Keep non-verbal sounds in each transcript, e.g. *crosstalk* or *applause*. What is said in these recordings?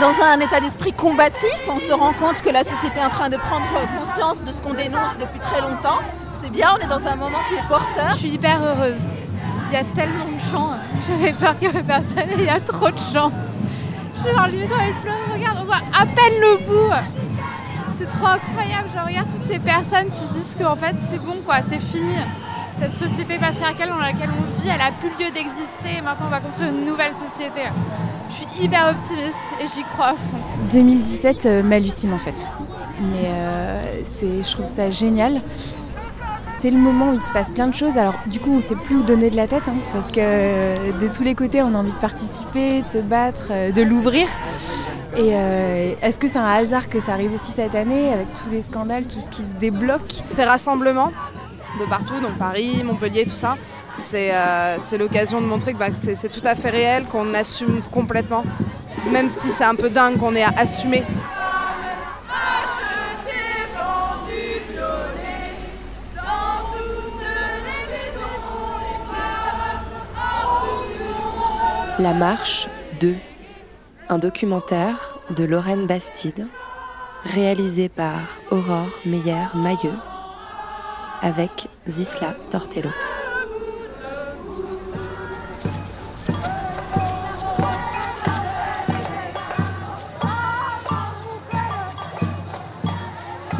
Dans un état d'esprit combatif, on se rend compte que la société est en train de prendre conscience de ce qu'on dénonce depuis très longtemps. C'est bien, on est dans un moment qui est porteur. Je suis hyper heureuse. Il y a tellement de gens. J'avais peur qu'il n'y avait personne et il y a trop de gens. Je suis genre limite avec pleurer. Regarde, on voit à peine le bout. C'est trop incroyable. Je regarde toutes ces personnes qui se disent qu'en fait c'est bon quoi, c'est fini. Cette société patriarcale dans laquelle on vit, elle a plus lieu d'exister. Maintenant on va construire une nouvelle société. Je suis hyper optimiste et j'y crois à fond. 2017 euh, m'hallucine en fait. Mais euh, c'est, je trouve ça génial. C'est le moment où il se passe plein de choses. Alors du coup, on ne sait plus où donner de la tête hein, parce que euh, de tous les côtés, on a envie de participer, de se battre, euh, de l'ouvrir. Et euh, est-ce que c'est un hasard que ça arrive aussi cette année avec tous les scandales, tout ce qui se débloque? Ces rassemblements de partout, donc Paris, Montpellier, tout ça, c'est euh, c'est l'occasion de montrer que bah, c'est tout à fait réel, qu'on assume complètement. Même si c'est un peu dingue qu'on ait à assumer. La marche 2, un documentaire de Lorraine Bastide, réalisé par Aurore Meyer-Mailleux, avec Zisla Tortello.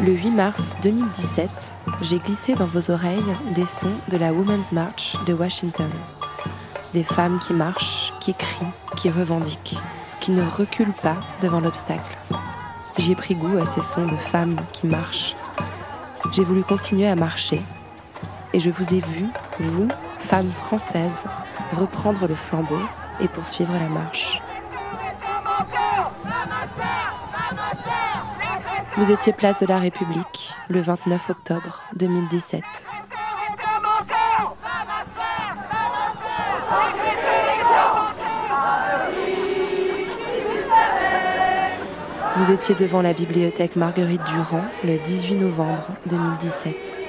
Le 8 mars 2017, j'ai glissé dans vos oreilles des sons de la Women's March de Washington. Des femmes qui marchent, qui crient, qui revendiquent, qui ne reculent pas devant l'obstacle. J'y ai pris goût à ces sons de femmes qui marchent. J'ai voulu continuer à marcher. Et je vous ai vu, vous, femmes françaises, reprendre le flambeau et poursuivre la marche. Vous étiez place de la République le 29 octobre 2017. Vous étiez devant la bibliothèque Marguerite Durand le 18 novembre 2017.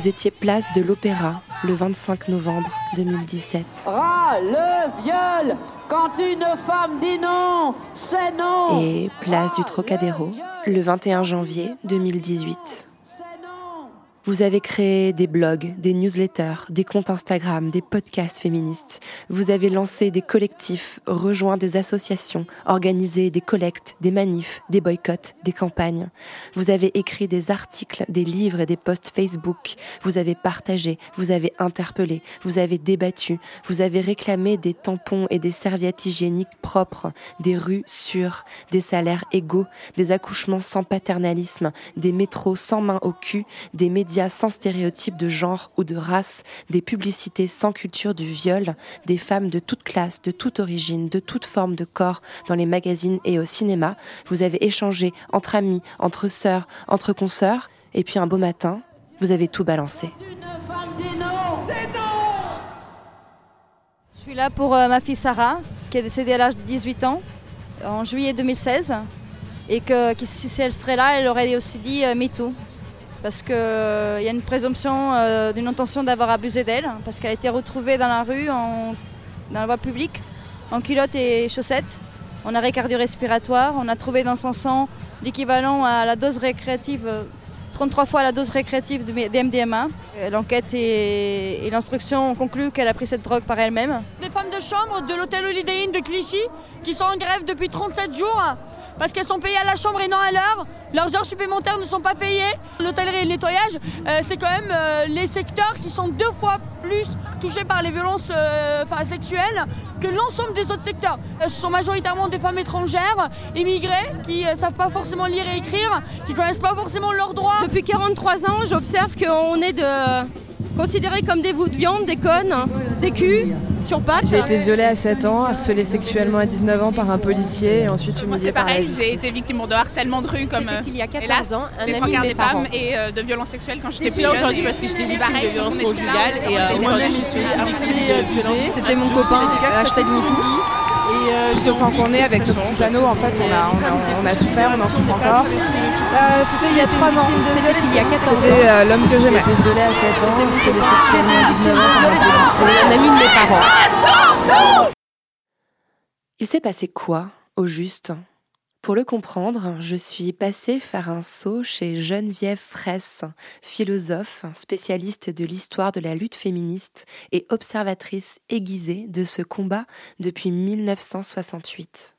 Vous étiez place de l'Opéra le 25 novembre 2017. Ah, le viol Quand une femme dit non, c'est non Et place du Trocadéro le 21 janvier 2018. Vous avez créé des blogs, des newsletters, des comptes Instagram, des podcasts féministes. Vous avez lancé des collectifs, rejoint des associations, organisé des collectes, des manifs, des boycotts, des campagnes. Vous avez écrit des articles, des livres et des posts Facebook. Vous avez partagé, vous avez interpellé, vous avez débattu, vous avez réclamé des tampons et des serviettes hygiéniques propres, des rues sûres, des salaires égaux, des accouchements sans paternalisme, des métros sans main au cul, des médias sans stéréotypes de genre ou de race, des publicités sans culture du viol, des femmes de toute classe, de toute origine, de toute forme de corps dans les magazines et au cinéma. Vous avez échangé entre amis, entre sœurs, entre consoeurs, et puis un beau matin, vous avez tout balancé. Je suis là pour euh, ma fille Sarah, qui est décédée à l'âge de 18 ans, en juillet 2016. Et que, que si si elle serait là, elle aurait aussi dit euh, MeToo. Parce qu'il y a une présomption euh, d'une intention d'avoir abusé d'elle, parce qu'elle a été retrouvée dans la rue, dans la voie publique, en culotte et chaussettes. En arrêt cardio-respiratoire. On a trouvé dans son sang l'équivalent à la dose récréative euh, 33 fois la dose récréative de MDMA. L'enquête et, et l'instruction ont conclu qu'elle a pris cette drogue par elle-même. Des femmes de chambre de l'hôtel Holiday Inn de Clichy qui sont en grève depuis 37 jours parce qu'elles sont payées à la chambre et non à l'heure. Leurs heures supplémentaires ne sont pas payées. L'hôtellerie et le nettoyage, euh, c'est quand même euh, les secteurs qui sont deux fois plus touchés par les violences euh, sexuelles que l'ensemble des autres secteurs. ce sont majoritairement des femmes étrangères, immigrées, qui ne savent pas forcément lire et écrire, qui connaissent pas forcément leurs droits. Depuis 43 ans, j'observe qu'on est de considérés comme des bouts de viande, des connes, des culs sur pattes. J'ai été violée à 7 ans, harcelée sexuellement à 19 ans par un policier et ensuite humiliée par pareil, j'ai été victime de harcèlement de rue comme il y a 14 hélas, ans, un des ami trois quarts de des femmes et euh, de violences sexuelles quand j'étais Je suis plus là jeune. aujourd'hui parce que j'étais victime Pareil, de violences conjugales et euh, aujourd'hui là, je suis est victime de violences. C'était mon copain, hashtag MeToo. Tout autant qu'on est avec le petit Jeannot, en fait, on a, on a, on a souffert, on en souffre encore. Euh, C'était il y a 3 ans. C'était il y a 14 ans. C'était euh, l'homme que j'aimais. J'ai été violée à 7 ans, harcelée sexuellement à 19 ans par un policier. Un ami de mes parents. Il s'est passé quoi, au juste Pour le comprendre, je suis passée faire un saut chez Geneviève Fraisse, philosophe, spécialiste de l'histoire de la lutte féministe et observatrice aiguisée de ce combat depuis 1968.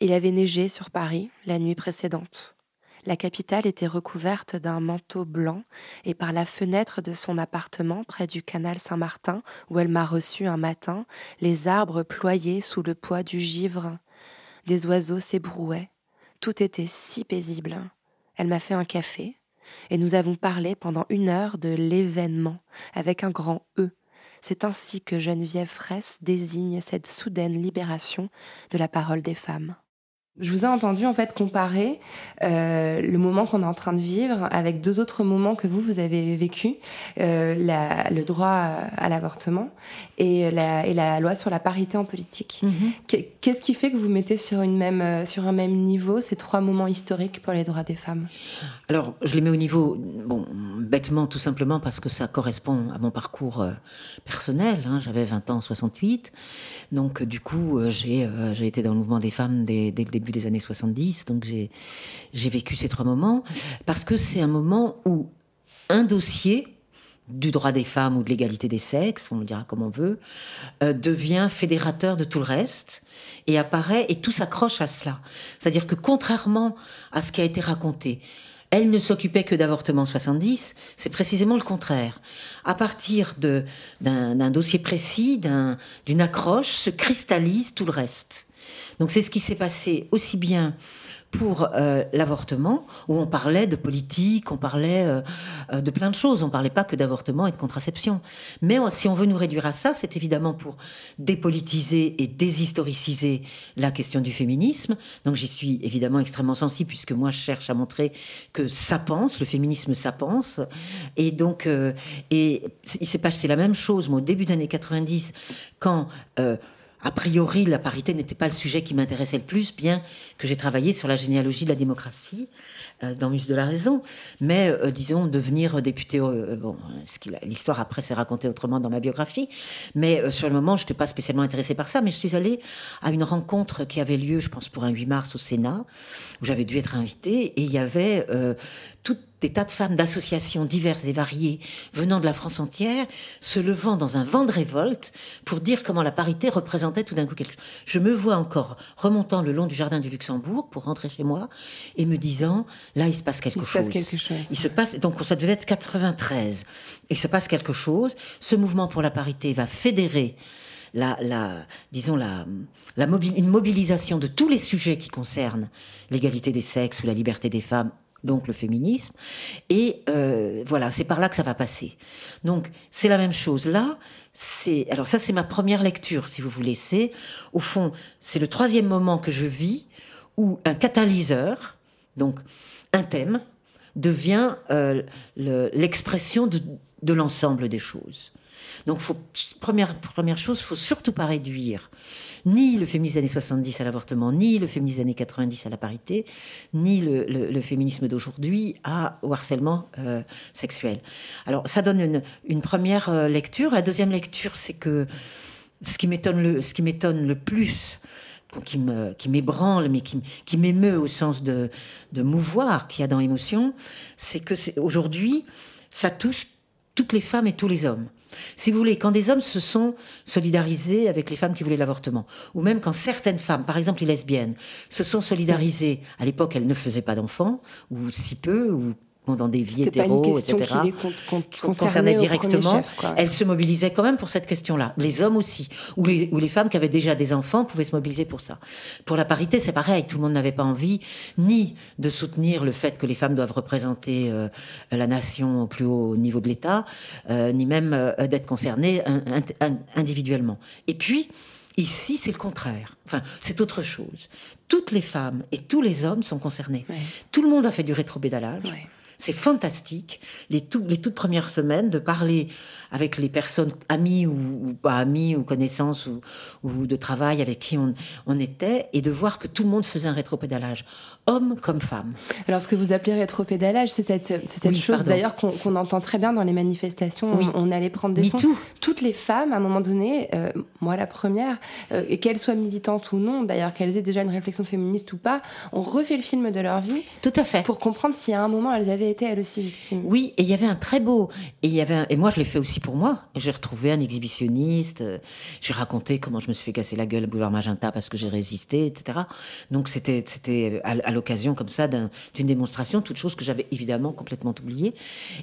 Il avait neigé sur Paris la nuit précédente. La capitale était recouverte d'un manteau blanc et par la fenêtre de son appartement près du canal Saint-Martin, où elle m'a reçu un matin, les arbres ployaient sous le poids du givre. Des oiseaux s'ébrouaient. Tout était si paisible. Elle m'a fait un café et nous avons parlé pendant une heure de l'événement avec un grand E. C'est ainsi que Geneviève Fraisse désigne cette soudaine libération de la parole des femmes. Je vous ai entendu en fait comparer euh, le moment qu'on est en train de vivre avec deux autres moments que vous vous avez vécu, euh, la, le droit à l'avortement et la, et la loi sur la parité en politique. Mhm. Qu'est-ce qui fait que vous mettez sur une même euh, sur un même niveau ces trois moments historiques pour les droits des femmes? Alors, je les mets au niveau, bon, bêtement, tout simplement parce que ça correspond à mon parcours personnel. hein. J'avais 20 ans en 68. Donc, du coup, j'ai j'ai été dans le mouvement des femmes dès, dès le début des années 70. Donc, j'ai vécu ces trois moments parce que c'est un moment où un dossier du droit des femmes ou de l'égalité des sexes, on le dira comme on veut, euh, devient fédérateur de tout le reste et apparaît et tout s'accroche à cela. C'est-à-dire que contrairement à ce qui a été raconté, elle ne s'occupait que d'avortement en 70, c'est précisément le contraire. À partir d'un dossier précis, d'un- d'une accroche, se cristallise tout le reste. Donc c'est ce qui s'est passé aussi bien pour euh, l'avortement, où on parlait de politique, on parlait euh, euh, de plein de choses. On parlait pas que d'avortement et de contraception. Mais si on veut nous réduire à ça, c'est évidemment pour dépolitiser et déshistoriciser la question du féminisme. Donc j'y suis évidemment extrêmement sensible, puisque moi je cherche à montrer que ça pense, le féminisme ça pense. Et donc, euh, et il s'est passé la même chose, moi, au début des années 90, quand... euh, a priori, la parité n'était pas le sujet qui m'intéressait le plus, bien que j'ai travaillé sur la généalogie de la démocratie euh, dans Muse de la raison. Mais euh, disons, devenir député, euh, bon, qu'il a- l'histoire après s'est racontée autrement dans ma biographie. Mais euh, sur le moment, je n'étais pas spécialement intéressée par ça. Mais je suis allée à une rencontre qui avait lieu, je pense, pour un 8 mars au Sénat, où j'avais dû être invitée. Et il y avait euh, tout des tas de femmes d'associations diverses et variées venant de la France entière, se levant dans un vent de révolte pour dire comment la parité représentait tout d'un coup quelque chose. Je me vois encore remontant le long du jardin du Luxembourg pour rentrer chez moi et me disant, là, il se passe quelque Il se chose. passe quelque chose. Il se passe, donc ça devait être 93. Il se passe quelque chose. Ce mouvement pour la parité va fédérer la, la, disons la, la une mobilisation de tous les sujets qui concernent l'égalité des sexes ou la liberté des femmes, donc le féminisme. Et euh, voilà, c'est par là que ça va passer. Donc c'est la même chose là. C'est alors ça c'est ma première lecture, si vous voulez. C'est au fond c'est le troisième moment que je vis où un catalyseur, donc un thème, devient euh, le- l'expression de l'ensemble des choses. Donc, faut, première, première chose, faut surtout pas réduire ni le féminisme des années 70 à l'avortement, ni le féminisme des années 90 à la parité, ni le, le- féminisme d'aujourd'hui au harcèlement euh, sexuel. Alors, ça donne une, une première euh, lecture. La deuxième lecture, c'est que ce qui m'étonne le, le plus, qui qui m'ébranle, mais qui, qui m'émeut au sens de, de mouvoir qu'il y a dans émotion, c'est que aujourd'hui, ça touche toutes les femmes et tous les hommes. Si vous voulez, quand des hommes se sont solidarisés avec les femmes qui voulaient l'avortement, ou même quand certaines femmes, par exemple les lesbiennes, se sont solidarisées, à l'époque elles ne faisaient pas d'enfants, ou si peu, ou dans des vies hétéros, etc., qui concernait directement, chef, elle se mobilisait quand même pour cette question-là. Les hommes aussi, ou les, ou les femmes qui avaient déjà des enfants pouvaient se mobiliser pour ça. Pour la parité, c'est pareil. Tout le monde n'avait pas envie ni de soutenir le fait que les femmes doivent représenter euh, la nation au plus haut niveau de l'État, euh, ni même euh, d'être concernées individuellement. Et puis, Ici, c'est le contraire. Enfin, c'est autre chose. Toutes les femmes et tous les hommes sont concernés. Tout le monde a fait du rétropédalage. C'est fantastique, les, toutes premières semaines, de parler avec les personnes amies ou, pas amies ou connaissances ou, de travail avec qui on, on, était et de voir que tout le monde faisait un rétropédalage, homme comme femme. Alors ce que vous appelez rétropédalage, c'est cette, cette chose d'ailleurs qu'on entend très bien dans les manifestations. Oui. On, allait prendre des sons. Toutes les femmes, à un moment donné, euh, moi la première, euh, et qu'elles soient militantes ou non, d'ailleurs qu'elles aient déjà une réflexion féministe ou pas, on refait le film de leur vie. Tout à fait. Pour comprendre si à un moment elles avaient été elles aussi victimes. Oui, et il y avait un très beau, et il y avait, et moi je l'ai fait aussi pour moi. J'ai retrouvé un exhibitionniste, euh, j'ai raconté comment je me suis fait casser la gueule à Boulevard Magenta parce que j'ai résisté, etc. Donc c'était c'était à, l'occasion comme ça d'une démonstration, toute chose que j'avais évidemment complètement oubliée.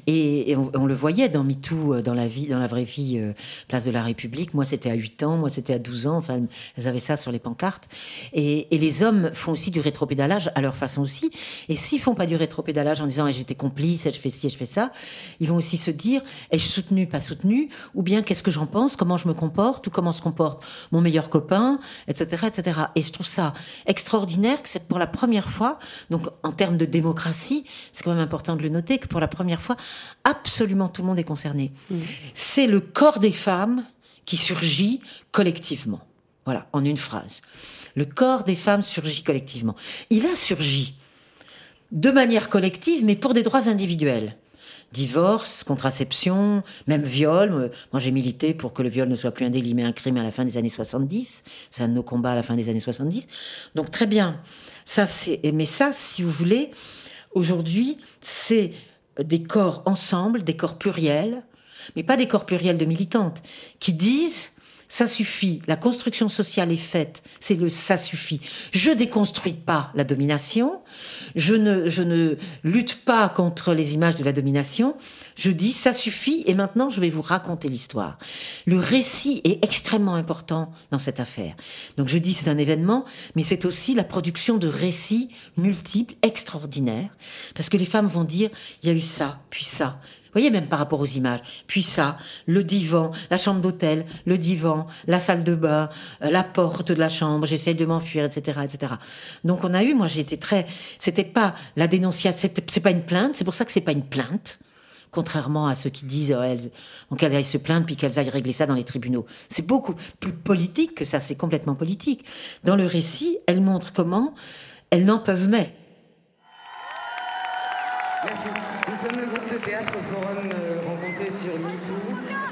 Et, on, le voyait dans MeToo, euh, dans la vie, dans la vraie vie, euh, place de la République. Moi c'était à 8 ans, moi c'était à 12 ans. Enfin, elles avaient ça sur les pancartes. Et, les hommes font aussi du rétropédalage à leur façon aussi. Et s'ils font pas du rétropédalage en disant eh, j'étais complice, je fais ci, je fais ça, ils vont aussi se dire ai-je soutenu, pas soutenu ou bien qu'est-ce que j'en pense, comment je me comporte, ou comment se comporte mon meilleur copain, etc., etc. Et je trouve ça extraordinaire que c'est pour la première fois, donc en termes de démocratie, c'est quand même important de le noter, que pour la première fois, absolument tout le monde est concerné. Mmh. C'est le corps des femmes qui surgit collectivement. Voilà, en une phrase. Le corps des femmes surgit collectivement. Il a surgi de manière collective, mais pour des droits individuels divorce, contraception, même viol. Euh, moi, j'ai milité pour que le viol ne soit plus un délit, mais un crime à la fin des années 70. C'est un de nos combats à la fin des années 70. Donc, très bien. Ça, c'est, mais ça, si vous voulez, aujourd'hui, c'est des corps ensemble, des corps pluriels, mais pas des corps pluriels de militantes, qui disent ça suffit. La construction sociale est faite. C'est le ça suffit. Je déconstruis pas la domination. Je ne, je ne lutte pas contre les images de la domination. Je dis ça suffit et maintenant je vais vous raconter l'histoire. Le récit est extrêmement important dans cette affaire. Donc je dis c'est un événement, mais c'est aussi la production de récits multiples, extraordinaires. Parce que les femmes vont dire il y a eu ça, puis ça, voyez, même par rapport aux images. Puis ça, le divan, la chambre d'hôtel, le divan, la salle de bain, euh, la porte de la chambre, j'essaie de m'enfuir, etc., etc. Donc on a eu, moi été très, c'était pas la dénonciation, c'est pas une plainte, c'est pour ça que c'est pas une plainte contrairement à ceux qui disent oh, qu'elles aillent se plaindre puis qu'elles aillent régler ça dans les tribunaux. C'est beaucoup plus politique que ça, c'est complètement politique. Dans le récit, elles montrent comment elles n'en peuvent mais. Merci. Théâtre Forum euh, rencontré sur MeToo.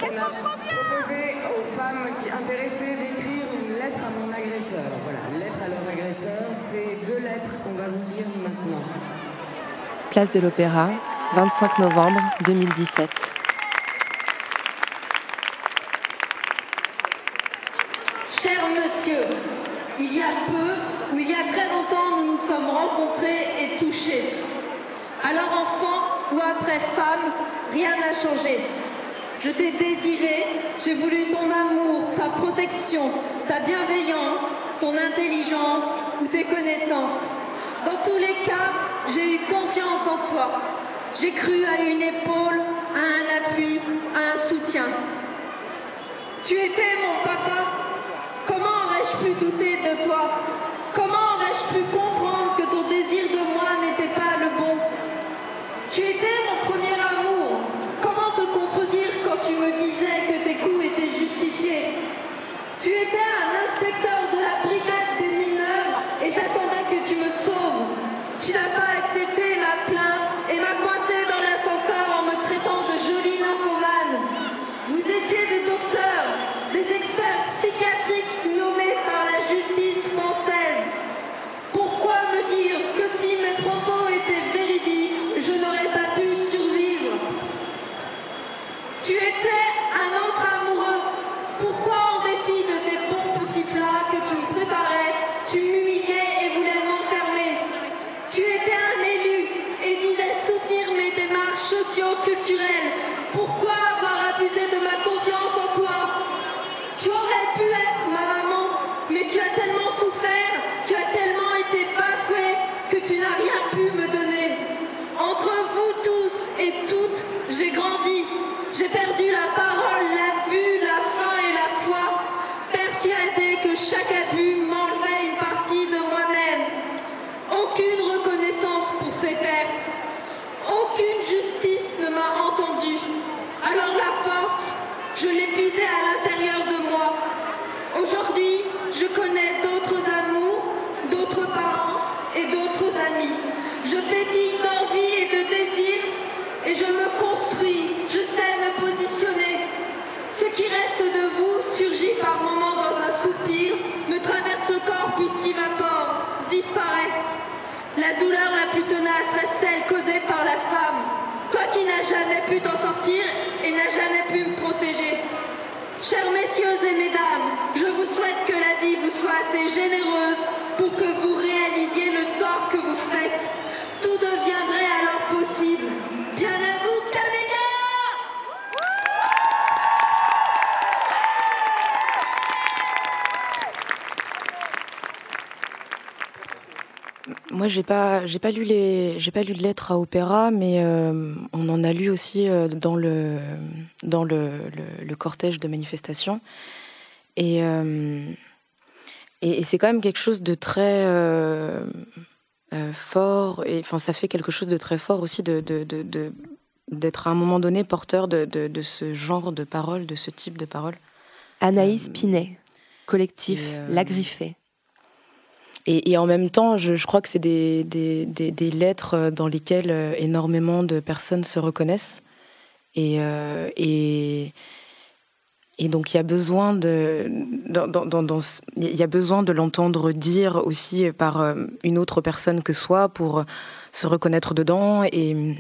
On a proposé aux femmes qui intéressaient d'écrire une lettre à mon agresseur. Voilà, lettre à leur agresseur. C'est deux lettres qu'on va vous lire maintenant. Place de l'Opéra, 25 novembre 2017. Cher monsieur, il y a peu ou il y a très longtemps, nous nous sommes rencontrés et touchés. Alors enfant ou après femme, rien n'a changé. Je t'ai désiré, j'ai voulu ton amour, ta protection, ta bienveillance, ton intelligence ou tes connaissances. Dans tous les cas, j'ai eu confiance en toi. J'ai cru à une épaule, à un appui, à un soutien. Tu étais mon papa. Comment aurais-je pu douter de toi? Comment aurais-je pu comprendre Moi, j'ai pas, j'ai pas lu les, j'ai pas lu de lettres à opéra, mais euh, on en a lu aussi euh, dans le, dans le, le, le cortège de manifestations. Et, euh, et, et c'est quand même quelque chose de très euh, fort. Et enfin, ça fait quelque chose de très fort aussi de, de, de, de- d'être à un moment donné porteur de, de, de ce genre de paroles, de ce type de paroles. Anaïs Pinet, collectif euh, La Griffée. Et, en même temps, je, crois que c'est des, lettres euh, dans lesquelles euh, énormément de personnes se reconnaissent. Et, donc, il y a besoin de, l'entendre dire aussi par euh, une autre personne que soi pour se reconnaître dedans et,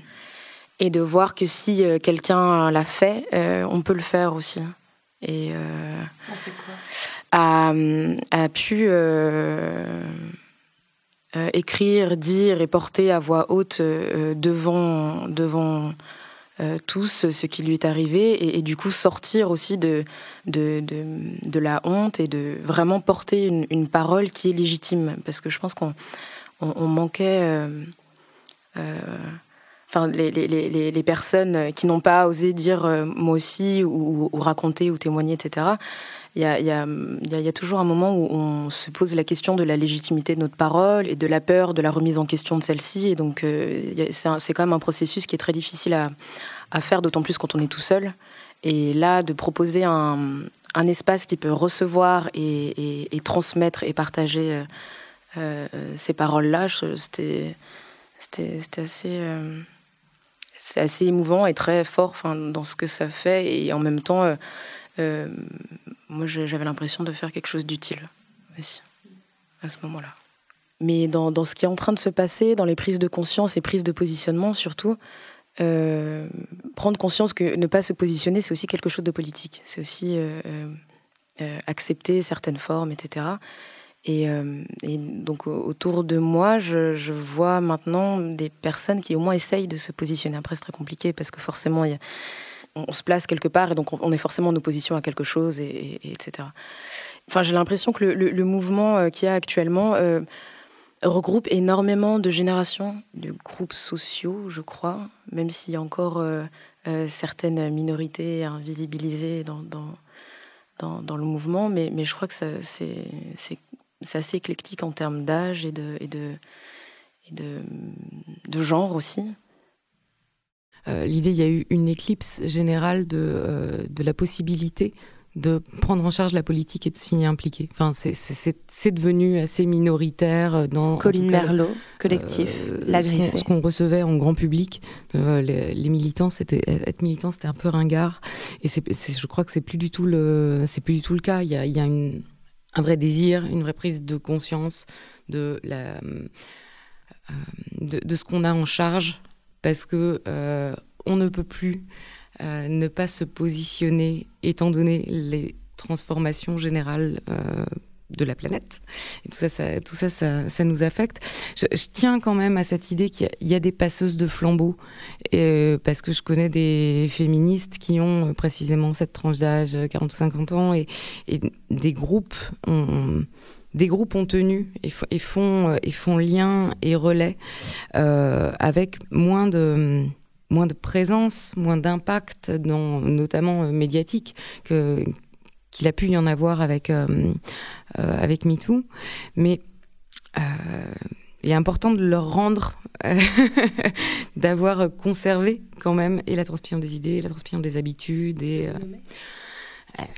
de voir que si quelqu'un l'a fait, on peut le faire aussi. Et, euh, a, pu euh, euh, écrire, dire et porter à voix haute euh, devant, devant tous ce qui lui est arrivé et, du coup sortir aussi de, de, de, de la honte et de vraiment porter une, une parole qui est légitime. Parce que je pense qu'on on, manquait... Enfin, les, les, les, les personnes qui n'ont pas osé dire moi aussi ou raconter ou témoigner, etc il y a, toujours un moment où on se pose la question de la légitimité de notre parole et de la peur de la remise en question de celle-ci. Et donc, euh, c'est quand même un processus qui est très difficile à, faire, d'autant plus quand on est tout seul. Et là, de proposer un, espace qui peut recevoir et, et- et transmettre et partager euh, euh, ces paroles-là, c'était assez, c'est assez émouvant et très fort enfin, dans ce que ça fait. Et en même temps, moi, je- j'avais l'impression de faire quelque chose d'utile aussi, à ce moment-là. Mais dans, dans ce qui est en train de se passer, dans les prises de conscience et prises de positionnement surtout, euh, prendre conscience que ne pas se positionner, c'est aussi quelque chose de politique. C'est aussi euh, euh, euh, accepter certaines formes, etc. Et, euh, donc au- autour de moi, je, je vois maintenant des personnes qui au moins essayent de se positionner. Après, c'est très compliqué parce que forcément, il y a- on, se place quelque part et donc on, est forcément en opposition à quelque chose, et, et- et etc. Enfin, j'ai l'impression que le, mouvement euh, qu'il y a actuellement euh, regroupe énormément de générations, de groupes sociaux, je crois, même s'il y a encore euh, certaines minorités invisibilisées dans, le mouvement, mais, je crois que c'est, assez éclectique en termes d'âge et de genre aussi. Euh, L'idée, il y a eu une éclipse générale de, euh, de la possibilité de prendre en charge la politique et de s'y impliquer. Enfin, c'est- devenu assez minoritaire dans... en Colline Merlot, collectif, La ce qu'on- Griffée. Ce qu'on recevait en grand public, euh, les, les militants, c'était être militant, c'était un peu ringard. Et c'est, c'est- je crois que c'est plus du tout le, c'est plus du tout le cas. Il y a, il y a une, un vrai désir, une vraie prise de conscience de la, euh, de, de ce qu'on a en charge, parce que euh, on ne peut plus euh, ne pas se positionner, étant donné les transformations générales. euh, de la planète. Tout ça, ça, tout ça, ça, nous affecte. Je, tiens quand même à cette idée qu'il y a- des passeuses de flambeaux, parce que je connais des féministes qui ont précisément cette tranche d'âge, 40 ou 50 ans, et, des groupes ont, des groupes ont tenu et, et font, et font lien et relais avec moins de moins de présence, moins d'impact, notamment médiatique, que qu'il a pu y en avoir avec, avec MeToo. Mais il est important de leur rendre, *laughs* d'avoir conservé quand même et la transmission des idées, la transmission des habitudes et euh, euh,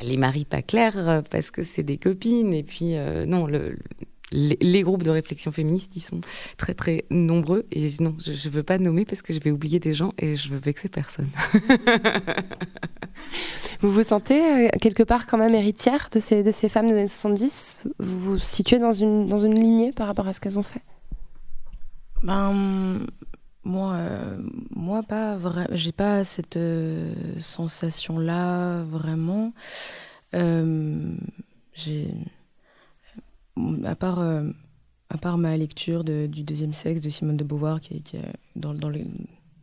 les maris pas clairs euh, parce que c'est des copines et puis non le, les, groupes de réflexion féministe, ils sont très très nombreux et non, je, ne veux pas nommer parce que je vais oublier des gens et je veux vexer personne. *laughs* vous vous sentez quelque part quand même héritière de ces, de ces femmes des années 70 Vous vous situez dans une, dans une lignée par rapport à ce qu'elles ont fait? Ben, moi, euh, moi pas vraiment. J'ai pas cette euh, sensation-là vraiment. Euh, j'ai, à part, à part ma lecture de, du deuxième sexe de Simone de Beauvoir, qui, est dans, dans est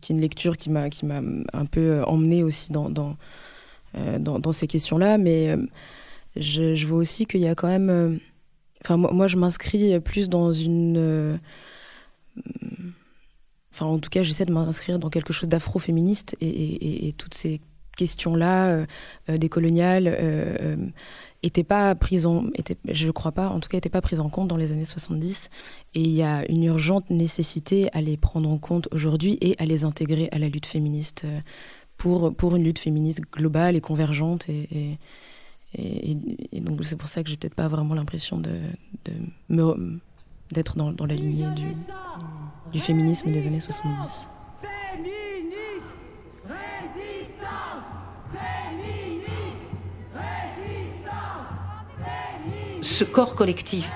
une lecture qui m'a, qui m'a un peu emmenée aussi dans, dans, dans, dans ces questions-là, mais je, je, vois aussi qu'il y a quand même. Enfin, moi, moi je m'inscris plus dans une En tout cas, j'essaie de m'inscrire dans quelque chose d'afro-féministe et, toutes ces questions-là, euh, euh, des coloniales, euh, étaient pas prises en, je crois pas, en tout cas, n'étaient pas prises en compte dans les années 70. Et il y a une urgente nécessité à les prendre en compte aujourd'hui et à les intégrer à la lutte féministe pour, pour une lutte féministe globale et convergente. Et, et, donc, c'est pour ça que j'ai peut-être pas vraiment l'impression de, d'être dans, dans, la lignée du, du féminisme des années 70. Ce corps collectif,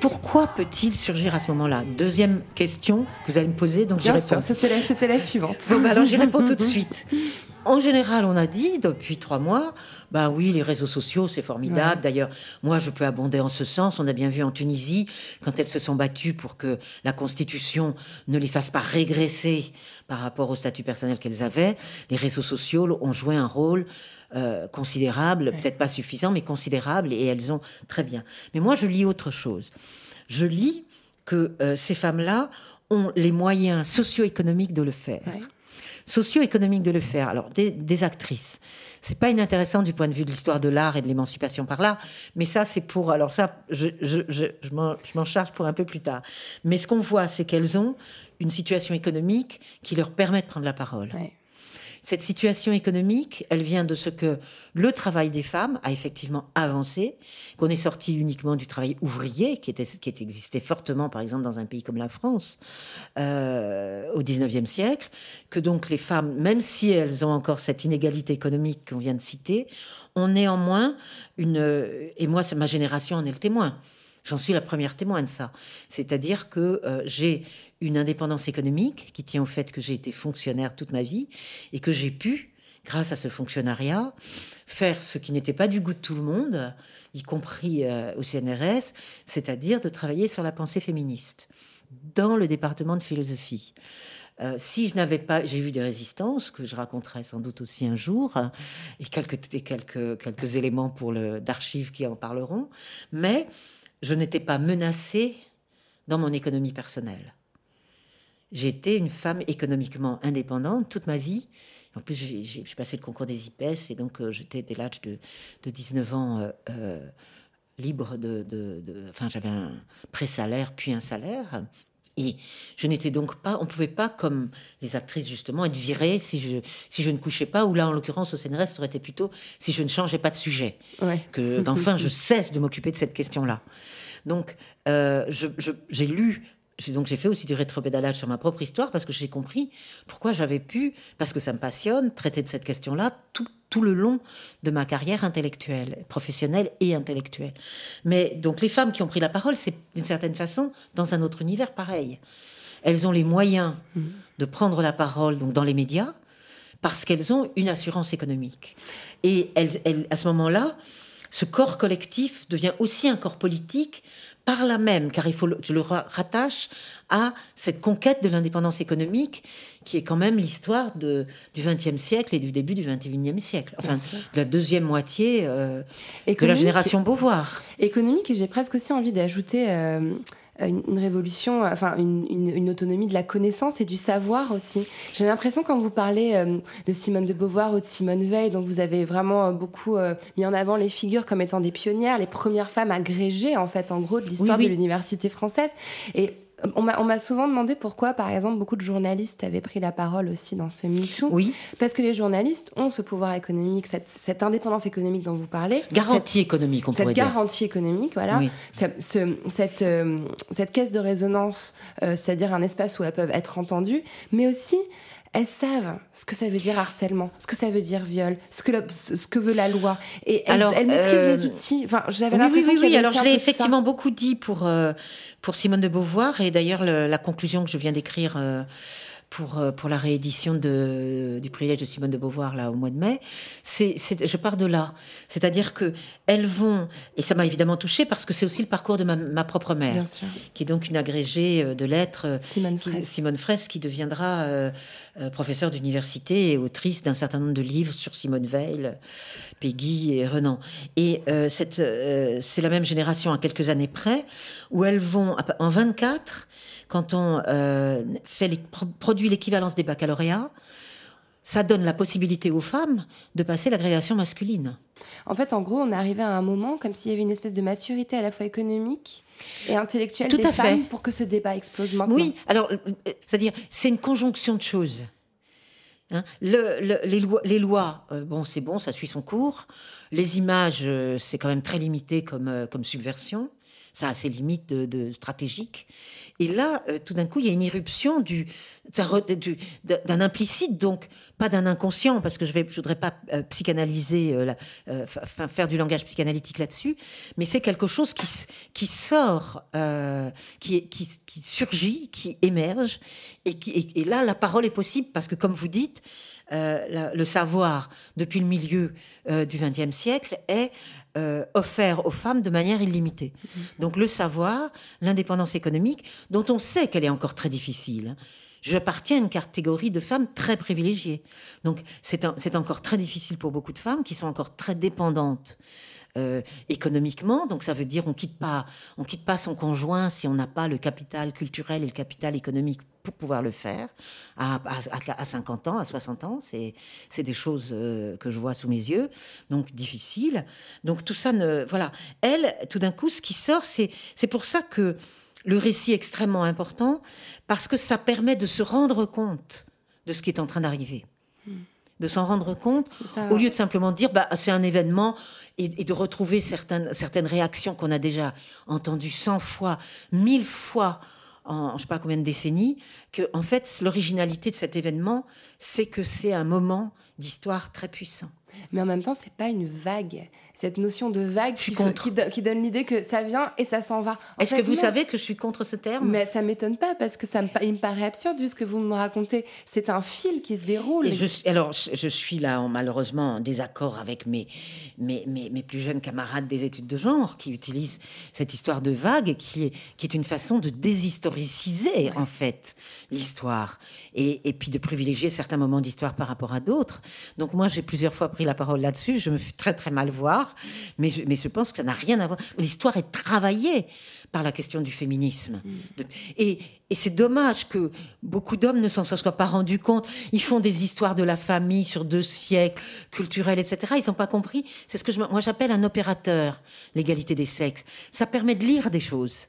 pourquoi peut-il surgir à ce moment-là? Deuxième question que vous allez me poser, donc Bien sûr, c'était la, la, suivante. Bon, bah alors j'y réponds tout de suite. *laughs* En général, on a dit depuis trois mois, bah oui, les réseaux sociaux, c'est formidable. D'ailleurs, moi, je peux abonder en ce sens. On a bien vu en Tunisie, quand elles se sont battues pour que la Constitution ne les fasse pas régresser par rapport au statut personnel qu'elles avaient, les réseaux sociaux ont joué un rôle euh, considérable, peut-être pas suffisant, mais considérable, et elles ont très bien. Mais moi, je lis autre chose. Je lis que euh, ces femmes-là ont les moyens socio-économiques de le faire socio-économique de le faire. Alors, des, des actrices, c'est pas inintéressant du point de vue de l'histoire de l'art et de l'émancipation par l'art, mais ça, c'est pour. Alors, ça, je, je, je, je m'en charge pour un peu plus tard. Mais ce qu'on voit, c'est qu'elles ont une situation économique qui leur permet de prendre la parole. Cette situation économique, elle vient de ce que le travail des femmes a effectivement avancé, qu'on est sorti uniquement du travail ouvrier, qui, était, qui existait fortement, par exemple, dans un pays comme la France, euh, au XIXe siècle, que donc les femmes, même si elles ont encore cette inégalité économique qu'on vient de citer, ont néanmoins une... Et moi, ma génération en est le témoin. J'en suis la première témoin de ça. C'est-à-dire que euh, j'ai une indépendance économique qui tient au fait que j'ai été fonctionnaire toute ma vie et que j'ai pu, grâce à ce fonctionnariat, faire ce qui n'était pas du goût de tout le monde, y compris euh, au CNRS, c'est-à-dire de travailler sur la pensée féministe dans le département de philosophie. Euh, si je n'avais pas, j'ai eu des résistances que je raconterai sans doute aussi un jour, et quelques, éléments pour d'archives qui en parleront, mais je n'étais pas menacée dans mon économie personnelle. J'étais une femme économiquement indépendante toute ma vie. En plus, j'ai passé le concours des IPES et donc euh, j'étais dès l'âge de, 19 ans euh, euh, libre de, Enfin, j'avais un pré-salaire puis un salaire. Et je n'étais donc pas, on ne pouvait pas, comme les actrices justement, être virée si je, si je ne couchais pas, ou là en l'occurrence au CNRS, ça aurait été plutôt si je ne changeais pas de sujet. Que, qu'enfin je *laughs* cesse de m'occuper de cette question-là. Donc j'ai lu donc j'ai fait aussi du rétropédalage sur ma propre histoire parce que j'ai compris pourquoi j'avais pu, parce que ça me passionne, traiter de cette question-là tout, tout, le long de ma carrière intellectuelle, professionnelle et intellectuelle. Mais donc les femmes qui ont pris la parole, c'est d'une certaine façon dans un autre univers pareil. Elles ont les moyens mmh. de prendre la parole donc dans les médias parce qu'elles ont une assurance économique. Et elles, elles à ce moment-là, ce corps collectif devient aussi un corps politique par là même, car il faut, je le rattache à cette conquête de l'indépendance économique, qui est quand même l'histoire du XXe siècle et du début du XXIe siècle, enfin de la deuxième moitié euh, de la génération Beauvoir. Économique, et j'ai presque aussi envie d'ajouter euh, une, révolution, enfin une, autonomie de la connaissance et du savoir aussi. J'ai l'impression quand vous parlez euh, de Simone de Beauvoir ou de Simone Veil, dont vous avez vraiment euh, beaucoup euh, mis en avant les figures comme étant des pionnières, les premières femmes agrégées en fait en gros de l'histoire de l'université française. Et on m'a souvent demandé pourquoi, par exemple, beaucoup de journalistes avaient pris la parole aussi dans ce MeToo. Oui. Parce que les journalistes ont ce pouvoir économique, cette, indépendance économique dont vous parlez. Garantie économique, on pourrait dire. Cette garantie économique, voilà. cette, euh, cette, caisse de résonance, euh, c'est-à-dire un espace où elles peuvent être entendues, mais aussi elles savent ce que ça veut dire harcèlement, ce que ça veut dire viol, ce que, ce que veut la loi. Et elles, alors, elles maîtrisent les euh, outils. Enfin, j'avais l'impression oui, oui, oui, alors je l'ai effectivement beaucoup dit pour, euh, pour Simone de Beauvoir, et d'ailleurs la conclusion que je viens d'écrire euh, pour, euh, pour la réédition de, du privilège de Simone de Beauvoir là au mois de mai, c'est, je pars de là. C'est-à-dire que elles vont, et ça m'a évidemment touchée parce que c'est aussi le parcours de ma, propre mère, qui est donc une agrégée euh, de lettres, euh, Simone Fraisse, Simone Fraisse qui deviendra euh, professeure d'université et autrice d'un certain nombre de livres sur Simone Veil, Peggy et Renan. Et cette, c'est la même génération à quelques années près, où elles vont, en 24, quand on euh, fait produit l'équivalence des baccalauréats, ça donne la possibilité aux femmes de passer l'agrégation masculine. En fait, en gros, on est arrivé à un moment comme s'il y avait une espèce de maturité à la fois économique et intellectuelle Tout des à femmes fait. pour que ce débat explose maintenant. Oui, alors, euh, c'est-à-dire, c'est une conjonction de choses. Hein. les, lois, les lois euh, bon, c'est bon, ça suit son cours. Les images, c'est quand même très limité comme, comme subversion ça a ses limites de, stratégiques. Et là, euh, tout d'un coup, il y a une irruption du, d'un implicite, donc pas d'un inconscient, parce que je ne je voudrais pas euh, psychanalyser, euh, faire du langage psychanalytique là-dessus, mais c'est quelque chose qui, qui sort, qui, qui, qui, surgit, qui émerge, et, qui, et là, la parole est possible, parce que comme vous dites, le savoir, depuis le milieu du XXe siècle, est euh, offert aux femmes de manière illimitée. Mhm. Donc le savoir, l'indépendance économique, dont on sait qu'elle est encore très difficile. Hein. J'appartiens à une catégorie de femmes très privilégiées. Donc c'est encore très difficile pour beaucoup de femmes qui sont encore très dépendantes euh, économiquement. Donc ça veut dire on quitte pas, on quitte pas son conjoint si on n'a pas le capital culturel et le capital économique pour pouvoir le faire. À, à, 50 ans, à 60 ans, c'est des choses euh, que je vois sous mes yeux, donc difficiles. Donc tout ça ne, voilà. Elle, tout d'un coup, ce qui sort, c'est c'est pour ça que le récit est extrêmement important parce que ça permet de se rendre compte de ce qui est en train d'arriver. Hmm de s'en rendre compte, au lieu de simplement dire bah, c'est un événement et, de retrouver certaines, certaines réactions qu'on a déjà entendues 100 fois, 1000 fois en je ne sais pas combien de décennies, que en fait l'originalité de cet événement, c'est que c'est un moment d'histoire très puissant. Mais en même temps, c'est pas une vague cette notion de vague qui, qui, donne l'idée que ça vient et ça s'en va. Est-ce que vous savez que je suis contre ce terme? Mais ça m'étonne pas parce que ça me, il me paraît absurde vu ce que vous me racontez. C'est un fil qui se déroule. Et je, alors, je suis là malheureusement en désaccord avec mes, mes, mes, plus jeunes camarades des études de genre qui utilisent cette histoire de vague qui est, qui est une façon de déshistoriciser en fait l'histoire et, et puis de privilégier certains moments d'histoire par rapport à d'autres. Donc moi, j'ai plusieurs fois pris la parole là-dessus. Je me fais très très mal voir mais je, mais je pense que ça n'a rien à voir. L'histoire est travaillée par la question du féminisme. Mm. Et, et c'est dommage que beaucoup d'hommes ne s'en soient pas rendus compte. Ils font des histoires de la famille sur deux siècles, culturelles, etc. Ils n'ont pas compris. C'est ce que je, moi j'appelle un opérateur, l'égalité des sexes. Ça permet de lire des choses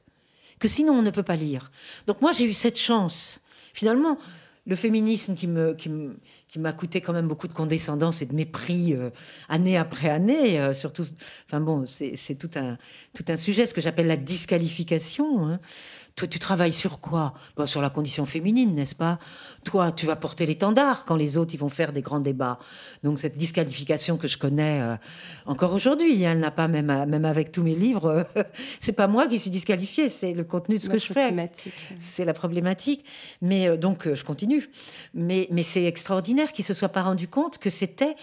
que sinon on ne peut pas lire. Donc moi j'ai eu cette chance. Finalement, le féminisme qui m'a coûté quand même beaucoup de condescendance et de mépris euh, année après année, euh, surtout. Enfin bon, c'est tout un, tout un sujet, ce que j'appelle la disqualification. Hein. Toi, tu travailles sur quoi? Sur la condition féminine, n'est-ce pas? Toi, tu vas porter l'étendard quand les autres ils vont faire des grands débats. Donc cette disqualification que je connais euh, encore aujourd'hui, hein, elle n'a pas même même avec tous mes livres. *laughs* c'est pas moi qui suis disqualifiée, c'est le contenu de ce que je fais. C'est la problématique. Mais euh, donc euh, je continue. Mais mais c'est extraordinaire qu'ils se soient pas rendu compte que c'était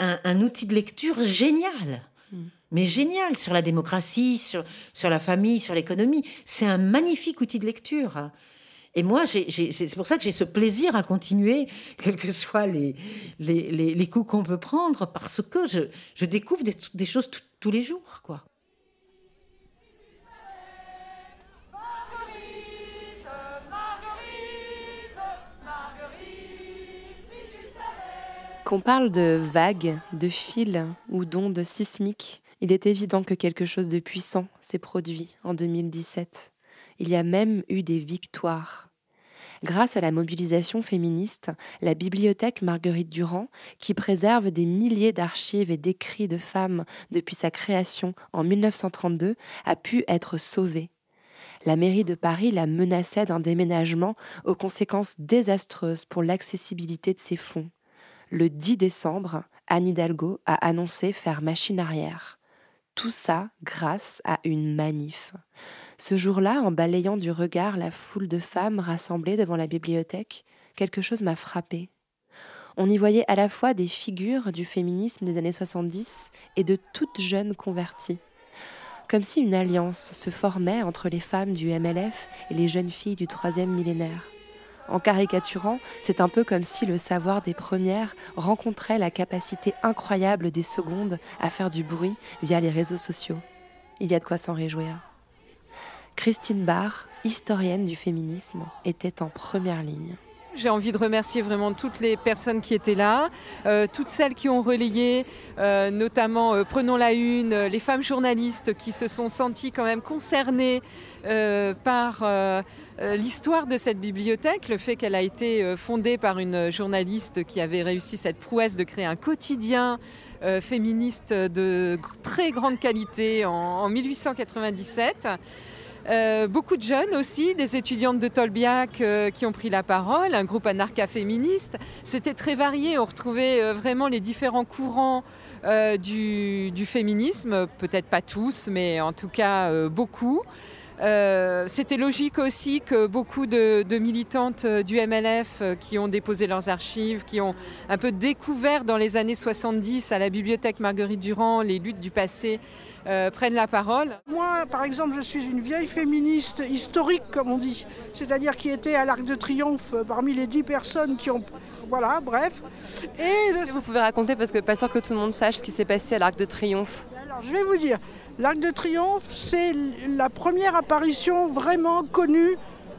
un, outil de lecture génial. Mais génial sur la démocratie, sur, sur la famille, sur l'économie. C'est un magnifique outil de lecture. Et moi, c'est pour ça que j'ai ce plaisir à continuer, quels que soient les, les, les, coups qu'on peut prendre, parce que je, je découvre des, des choses tous les jours. quoi. Qu'on parle de vagues, de fils ou d'ondes sismiques, il est évident que quelque chose de puissant s'est produit en 2017. Il y a même eu des victoires. Grâce à la mobilisation féministe, la bibliothèque Marguerite Durand, qui préserve des milliers d'archives et d'écrits de femmes depuis sa création en 1932, a pu être sauvée. La mairie de Paris la menaçait d'un déménagement aux conséquences désastreuses pour l'accessibilité de ses fonds le 10 décembre, Anne Hidalgo a annoncé faire machine arrière. Tout ça grâce à une manif. Ce jour-là, en balayant du regard la foule de femmes rassemblées devant la bibliothèque, quelque chose m'a frappé. On y voyait à la fois des figures du féminisme des années 70 et de toutes jeunes converties. Comme si une alliance se formait entre les femmes du MLF et les jeunes filles du troisième millénaire. En caricaturant, c'est un peu comme si le savoir des premières rencontrait la capacité incroyable des secondes à faire du bruit via les réseaux sociaux. Il y a de quoi s'en réjouir. Christine Barr, historienne du féminisme, était en première ligne. J'ai envie de remercier vraiment toutes les personnes qui étaient là, euh, toutes celles qui ont relayé, euh, notamment euh, Prenons la Une, les femmes journalistes qui se sont senties quand même concernées par l'histoire de cette bibliothèque, le fait qu'elle a été fondée par une journaliste qui avait réussi cette prouesse de créer un quotidien féministe de très grande qualité en, en 1897. Euh, beaucoup de jeunes aussi, des étudiantes de Tolbiac euh, qui ont pris la parole, un groupe anarcha-féministe. C'était très varié, on retrouvait euh, vraiment les différents courants du, féminisme, peut-être pas tous, mais en tout cas beaucoup. C'était logique aussi que beaucoup de, de, militantes du MLF qui ont déposé leurs archives, qui ont un peu découvert dans les années 70 à la bibliothèque Marguerite Durand les luttes du passé, euh, prennent la parole. Moi, par exemple, je suis une vieille féministe historique, comme on dit, c'est-à-dire qui était à l'Arc de Triomphe parmi les dix personnes qui ont... Voilà, bref. Et Vous pouvez raconter, parce que pas sûr que tout le monde sache ce qui s'est passé à l'Arc de Triomphe. Alors, je vais vous dire, l'Arc de Triomphe, c'est la première apparition vraiment connue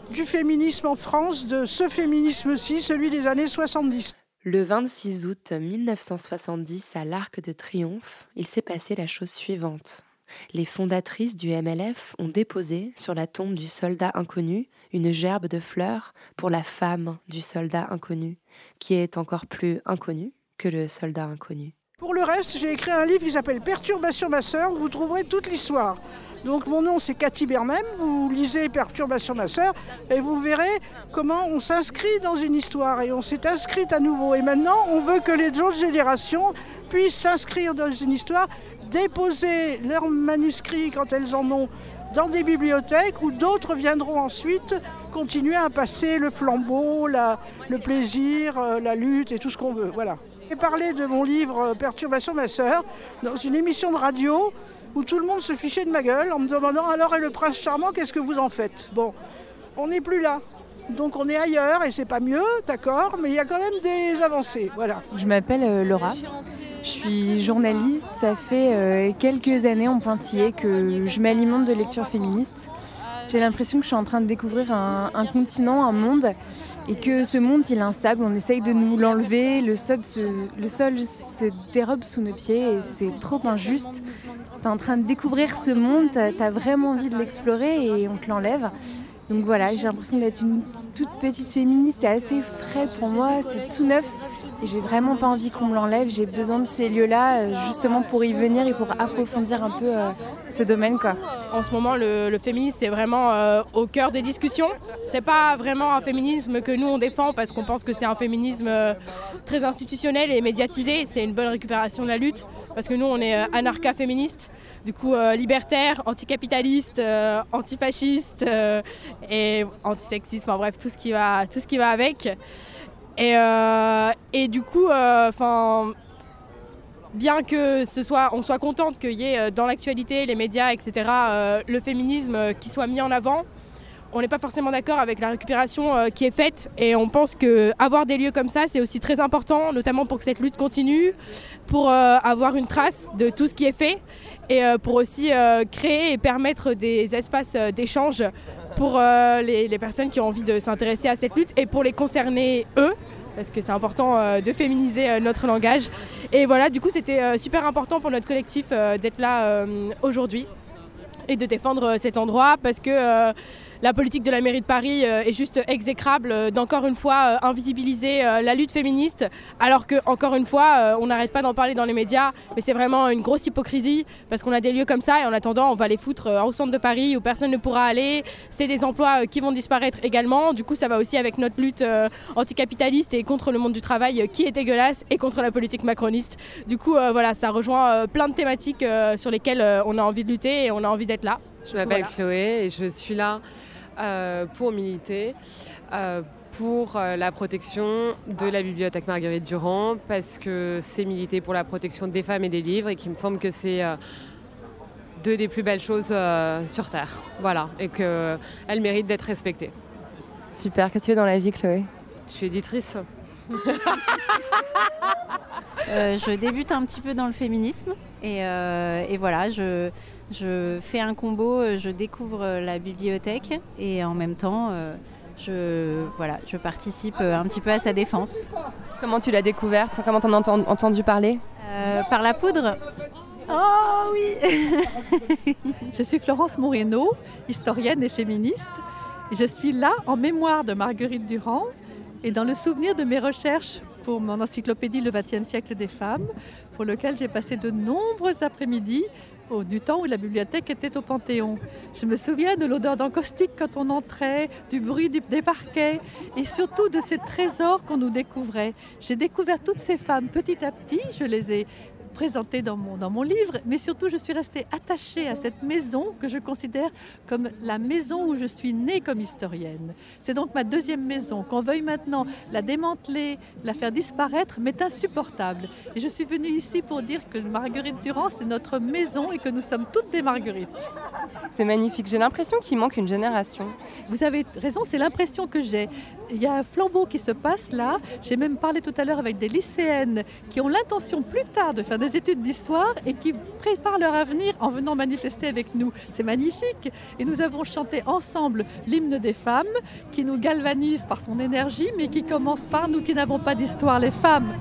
du féminisme en France, de ce féminisme-ci, celui des années 70. Le 26 août 1970, à l'Arc de Triomphe, il s'est passé la chose suivante. Les fondatrices du MLF ont déposé sur la tombe du soldat inconnu une gerbe de fleurs pour la femme du soldat inconnu, qui est encore plus inconnue que le soldat inconnu. Pour le reste, j'ai écrit un livre qui s'appelle Perturbation ma sœur, où vous trouverez toute l'histoire. Donc mon nom c'est Cathy Bermem, vous lisez Perturbation ma sœur et vous verrez comment on s'inscrit dans une histoire et on s'est inscrit à nouveau. Et maintenant on veut que les autres générations puissent s'inscrire dans une histoire, déposer leurs manuscrits quand elles en ont dans des bibliothèques où d'autres viendront ensuite continuer à passer le flambeau, le plaisir, euh, la lutte et tout ce qu'on veut. Voilà. J'ai parlé de mon livre euh, Perturbation ma sœur dans une émission de radio où tout le monde se fichait de ma gueule en me demandant alors et le prince charmant qu'est-ce que vous en faites? Bon, on n'est plus là. Donc on est ailleurs et c'est pas mieux, d'accord, mais il y a quand même des avancées, voilà. Je m'appelle euh, Laura. Je suis journaliste, ça fait euh, quelques années en pointillé que je m'alimente de lecture féministe. J'ai l'impression que je suis en train de découvrir un continent, un monde et que ce monde il est instable, on essaye de nous l'enlever, le, sol se, le sol se dérobe sous nos pieds et c'est trop injuste. Tu es en train de découvrir ce monde, tu as vraiment envie de l'explorer et on te l'enlève. Donc voilà, j'ai l'impression d'être une toute petite féministe, c'est assez frais pour moi, c'est tout neuf. J'ai vraiment pas envie qu'on me l'enlève. J'ai besoin de ces lieux-là euh, justement pour y venir et pour approfondir un peu euh, ce domaine. Quoi. En ce moment, le, féminisme c'est vraiment euh, au cœur des discussions. C'est pas vraiment un féminisme que nous on défend parce qu'on pense que c'est un féminisme très institutionnel et médiatisé. C'est une bonne récupération de la lutte parce que nous on est anarcha-féministe, du coup libertaire, anticapitaliste, antifasciste et antisexiste. Enfin bref, tout ce qui va, tout ce qui va avec. Et, euh, et du coup, euh, bien que ce soit, on soit contente qu'il y ait dans l'actualité, les médias, etc., le féminisme qui soit mis en avant, on n'est pas forcément d'accord avec la récupération qui est faite et on pense qu'avoir des lieux comme ça, c'est aussi très important, notamment pour que cette lutte continue, pour avoir une trace de tout ce qui est fait et pour aussi créer et permettre des espaces d'échange pour euh, les, personnes qui ont envie de s'intéresser à cette lutte et pour les concerner eux parce que c'est important euh, de féminiser euh, notre langage. Et voilà, du coup, c'était super important pour notre collectif d'être là aujourd'hui et de défendre cet endroit parce que la politique de la mairie de Paris euh, est juste exécrable euh, d'encore une fois euh, invisibiliser la lutte féministe, alors que encore une fois, on n'arrête pas d'en parler dans les médias, mais c'est vraiment une grosse hypocrisie parce qu'on a des lieux comme ça et en attendant, on va les foutre au centre de Paris où personne ne pourra aller. C'est des emplois qui vont disparaître également. Du coup, ça va aussi avec notre lutte anticapitaliste et contre le monde du travail qui est dégueulasse et contre la politique macroniste. Du coup, voilà, ça rejoint plein de thématiques sur lesquelles on a envie de lutter et on a envie d'être là. Je m'appelle Chloé et je suis là pour militer euh, pour euh, la protection de la bibliothèque Marguerite Durand parce que c'est militer pour la protection des femmes et des livres et qu'il me semble que c'est deux des plus belles choses sur Terre. Voilà, et qu'elles méritent d'être respectées. Super, qu'est-ce que tu fais dans la vie Chloé? Je suis éditrice. je débute un petit peu dans le féminisme et, et voilà, je, je fais un combo, euh, je découvre euh, la bibliothèque et en même temps, euh, je, voilà, je participe un petit peu à sa défense. Comment tu l'as découverte? Comment t'en as entendu parler? Par la poudre. Oh oui *laughs* Je suis Florence Moreno, historienne et féministe. Je suis là en mémoire de Marguerite Durand et dans le souvenir de mes recherches pour mon encyclopédie Le XXe siècle des femmes, pour lequel j'ai passé de nombreux après-midi du temps où la bibliothèque était au Panthéon. Je me souviens de l'odeur d'encaustique quand on entrait, du bruit des parquets et surtout de ces trésors qu'on nous découvrait. J'ai découvert toutes ces femmes petit à petit, je les ai présenté dans mon, dans mon livre, mais surtout je suis restée attachée à cette maison que je considère comme la maison où je suis née comme historienne. C'est donc ma deuxième maison. Qu'on veuille maintenant la démanteler, la faire disparaître, m'est insupportable. Et je suis venue ici pour dire que Marguerite Durand, c'est notre maison et que nous sommes toutes des Marguerites. C'est magnifique. J'ai l'impression qu'il manque une génération. Vous avez raison, c'est l'impression que j'ai. Il y a un flambeau qui se passe là. J'ai même parlé tout à l'heure avec des lycéennes qui ont l'intention plus tard de faire des études d'histoire et qui préparent leur avenir en venant manifester avec nous. C'est magnifique. Et nous avons chanté ensemble l'hymne des femmes qui nous galvanise par son énergie, mais qui commence par nous qui n'avons pas d'histoire, les femmes.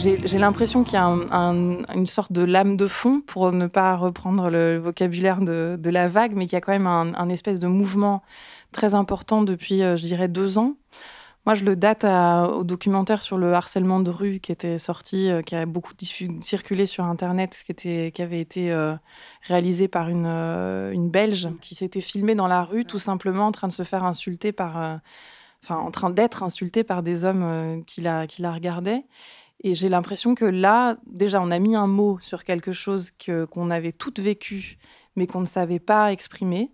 J'ai l'impression qu'il y a une sorte de lame de fond, pour ne pas reprendre le vocabulaire de, la vague, mais qu'il y a quand même un, espèce de mouvement très important depuis, euh, je dirais, deux ans. Moi, je le date au documentaire sur le harcèlement de rue qui était sorti, euh, qui a beaucoup circulé sur Internet, qui, avait été euh, réalisé par une, Belge qui s'était filmée dans la rue, tout simplement en train de se faire insulter par... En train d'être insultée par des hommes qui la regardaient. Et j'ai l'impression que là, déjà, on a mis un mot sur quelque chose qu'on avait toutes vécu, mais qu'on ne savait pas exprimer.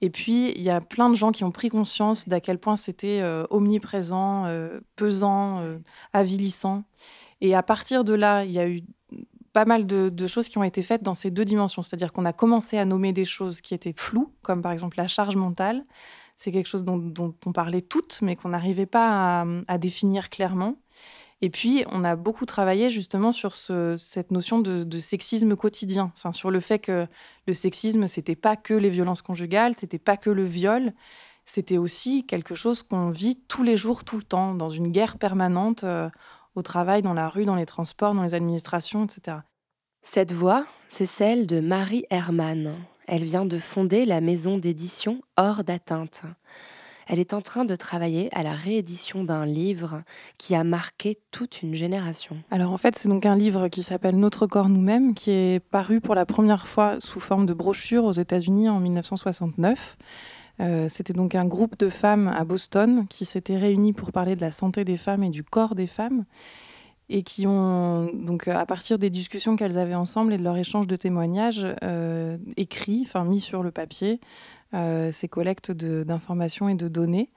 Et puis, il y a plein de gens qui ont pris conscience d'à quel point c'était euh, omniprésent, euh, pesant, euh, avilissant. Et à partir de là, il y a eu pas mal de, choses qui ont été faites dans ces deux dimensions. C'est-à-dire qu'on a commencé à nommer des choses qui étaient floues, comme par exemple la charge mentale. C'est quelque chose dont, on parlait toutes, mais qu'on n'arrivait pas à, définir clairement. Et puis, on a beaucoup travaillé justement sur cette notion de, sexisme quotidien, enfin, sur le fait que le sexisme, c'était pas que les violences conjugales, c'était pas que le viol, c'était aussi quelque chose qu'on vit tous les jours, tout le temps, dans une guerre permanente, euh, au travail, dans la rue, dans les transports, dans les administrations, etc. Cette voix, c'est celle de Marie Hermann. Elle vient de fonder la maison d'édition Hors d'atteinte. Elle est en train de travailler à la réédition d'un livre qui a marqué toute une génération. Alors en fait, c'est donc un livre qui s'appelle Notre corps nous-mêmes, qui est paru pour la première fois sous forme de brochure aux États-Unis en 1969. Euh, c'était donc un groupe de femmes à Boston qui s'était réuni pour parler de la santé des femmes et du corps des femmes. et qui ont, donc à partir des discussions qu'elles avaient ensemble et de leur échange de témoignages, écrits, enfin mis sur le papier, ces collectes d'informations et de données.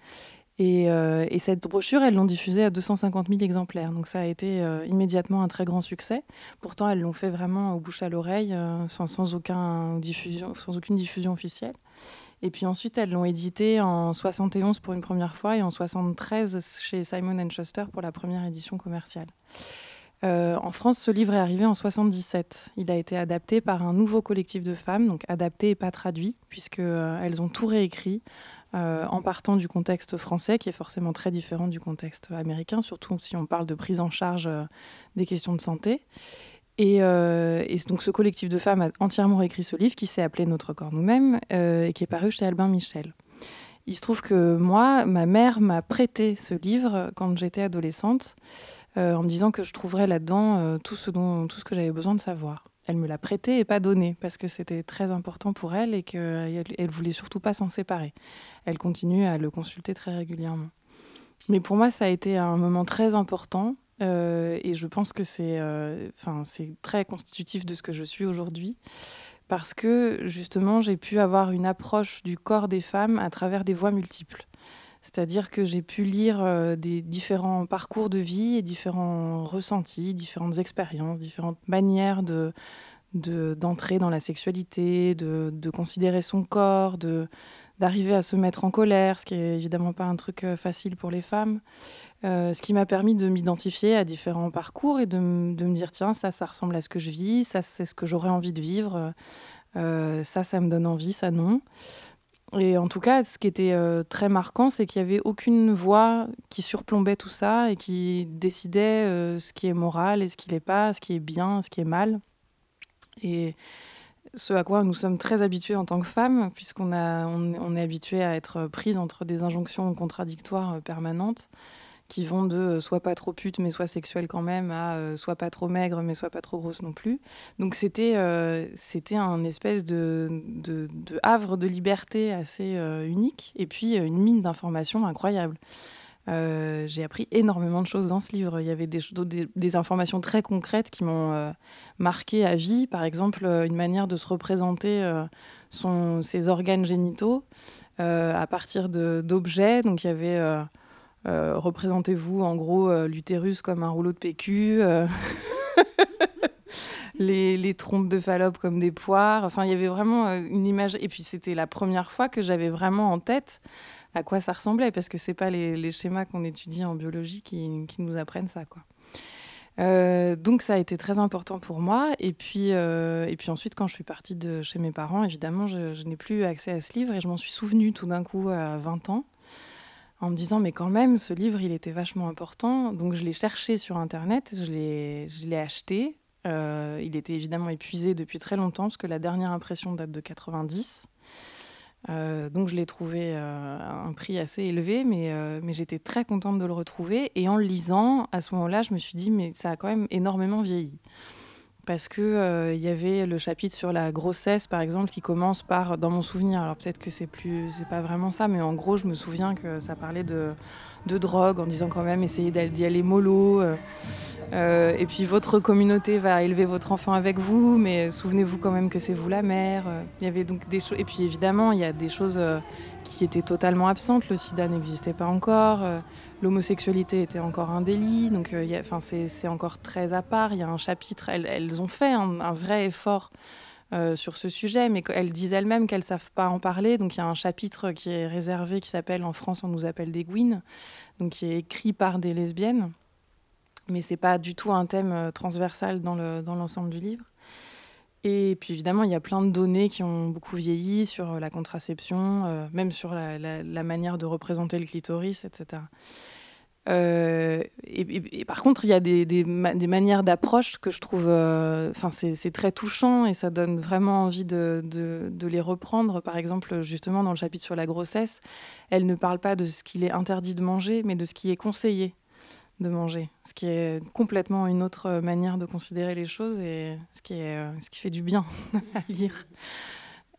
Euh, et, cette brochure, elles l'ont diffusée à 250 000 exemplaires. Donc ça a été euh, immédiatement un très grand succès. Pourtant, elles l'ont fait vraiment au bouche à l'oreille, euh, sans, sans, aucun sans aucune diffusion officielle. Et puis ensuite, elles l'ont édité en 71 pour une première fois et en 73 chez Simon Schuster pour la première édition commerciale. En France, ce livre est arrivé en 77. Il a été adapté par un nouveau collectif de femmes, donc adapté et pas traduit, puisqu'elles ont tout réécrit euh, en partant du contexte français, qui est forcément très différent du contexte américain, surtout si on parle de prise en charge euh, des questions de santé. Euh, et, donc ce collectif de femmes a entièrement réécrit ce livre qui s'est appelé Notre corps nous-mêmes et qui est paru chez Albin Michel. Il se trouve que moi, ma mère m'a prêté ce livre quand j'étais adolescente, en me disant que je trouverais là-dedans tout, ce dont, tout ce que j'avais besoin de savoir elle me l'a prêté et pas donné parce que c'était très important pour elle et qu'elle elle voulait surtout pas s'en séparer. Elle continue à le consulter très régulièrement. Mais pour moi, ça a été un moment très important euh, et je pense que euh, c'est très constitutif de ce que je suis aujourd'hui parce que justement j'ai pu avoir une approche du corps des femmes à travers des voies multiples. C'est-à-dire que j'ai pu lire euh, des différents parcours de vie et différents ressentis, différentes expériences, différentes manières de d'entrer dans la sexualité, de, considérer son corps, de d'arriver à se mettre en colère, ce qui est évidemment pas un truc euh, facile pour les femmes. Euh, ce qui m'a permis de m'identifier à différents parcours et de, de, me dire tiens ça ça ressemble à ce que je vis, ça c'est ce que j'aurais envie de vivre, ça ça me donne envie, ça non. Et en tout cas, ce qui était euh, très marquant, c'est qu'il n'y avait aucune voix qui surplombait tout ça et qui décidait euh, ce qui est moral et ce qui n'est pas, ce qui est bien, ce qui est mal. Et ce à quoi nous sommes très habitués en tant que femmes, puisqu'on on, on est habitué à être prise entre des injonctions contradictoires euh, permanentes qui vont de euh, soit pas trop pute mais soit sexuelle quand même à euh, soit pas trop maigre mais soit pas trop grosse non plus. Donc c'était euh, c'était un espèce de, de, havre de liberté assez unique et puis une mine d'informations incroyable. j'ai appris énormément de choses dans ce livre. Il y avait des, des, informations très concrètes qui m'ont marqué à vie. Par exemple, une manière de se représenter son, ses organes génitaux à partir d'objets. Donc il y avait euh, représentez-vous en gros euh, l'utérus comme un rouleau de PQ, euh, *laughs* les, trompes de Fallope comme des poires. Enfin, il y avait vraiment une image. Et puis, c'était la première fois que j'avais vraiment en tête à quoi ça ressemblait, parce que c'est pas les, schémas qu'on étudie en biologie qui, nous apprennent ça, quoi. donc ça a été très important pour moi. Et puis, et puis ensuite, quand je suis partie de chez mes parents, évidemment, je, je n'ai plus accès à ce livre et je m'en suis souvenue tout d'un coup à 20 ans en me disant mais quand même ce livre il était vachement important. Donc je l'ai cherché sur internet je l'ai acheté. Euh, il était évidemment épuisé depuis très longtemps parce que la dernière impression date de 90 euh, donc je l'ai trouvé euh, à un prix assez élevé mais, mais j'étais très contente de le retrouver. Et en le lisant à ce moment-là je me suis dit mais ça a quand même énormément vieilli parce que euh, il y avait le chapitre sur la grossesse par exemple qui commence par dans mon souvenir alors peut-être que c'est plus c'est pas vraiment ça mais en gros je me souviens que ça parlait de, de drogue en disant quand même essayez d'y aller mollo euh, euh, et puis votre communauté va élever votre enfant avec vous mais souvenez-vous quand même que c'est vous la mère il y avait donc des choses et puis évidemment il y a des choses qui étaient totalement absentes le sida n'existait pas encore l'homosexualité était encore un délit, donc euh, enfin c'est encore très à part. Il y a un chapitre, elles, ont fait un, vrai effort euh, sur ce sujet, mais elles disent elles-mêmes qu'elles savent pas en parler. Donc il y a un chapitre qui est réservé, qui s'appelle en France on nous appelle des gouines, donc qui est écrit par des lesbiennes, mais c'est pas du tout un thème euh, transversal dans l'ensemble du livre. Et puis évidemment, il y a plein de données qui ont beaucoup vieilli sur la contraception, même sur la, manière de représenter le clitoris, etc. Euh, et, par contre, il y a des, des, manières d'approche que je trouve, euh, enfin, c'est très touchant et ça donne vraiment envie de, de, les reprendre. Par exemple, justement, dans le chapitre sur la grossesse, elle ne parle pas de ce qu'il est interdit de manger, mais de ce qui est conseillé de manger, ce qui est complètement une autre manière de considérer les choses et ce qui, est, ce qui fait du bien *laughs* à lire.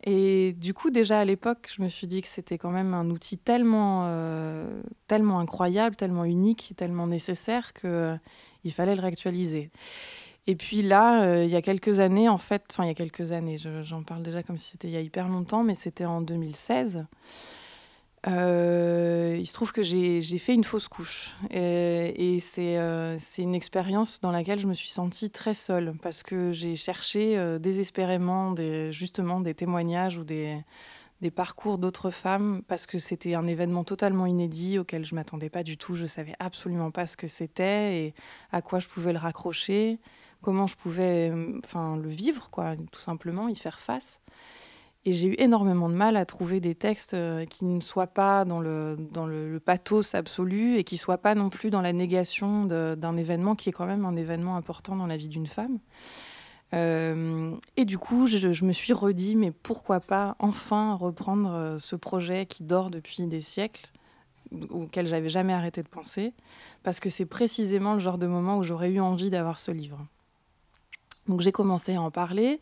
Et du coup, déjà à l'époque, je me suis dit que c'était quand même un outil tellement, euh, tellement incroyable, tellement unique, tellement nécessaire qu'il euh, fallait le réactualiser. Et puis là, euh, il y a quelques années, en fait, enfin il y a quelques années, j'en parle déjà comme si c'était il y a hyper longtemps, mais c'était en 2016. Euh, il se trouve que j'ai fait une fausse couche. Et, euh, c'est une expérience dans laquelle je me suis sentie très seule parce que j'ai cherché euh, désespérément des, justement des témoignages ou des, parcours d'autres femmes parce que c'était un événement totalement inédit auquel je m'attendais pas du tout. Je savais absolument pas ce que c'était et à quoi je pouvais le raccrocher, comment je pouvais enfin, le vivre, quoi, tout simplement, y faire face. Et j'ai eu énormément de mal à trouver des textes euh, qui ne soient pas dans le, dans le, pathos absolu et qui ne soient pas non plus dans la négation d'un événement qui est quand même un événement important dans la vie d'une femme. Euh, et du coup, je, je, me suis redit, mais pourquoi pas enfin reprendre euh, ce projet qui dort depuis des siècles, auquel j'avais jamais arrêté de penser, parce que c'est précisément le genre de moment où j'aurais eu envie d'avoir ce livre. Donc j'ai commencé à en parler.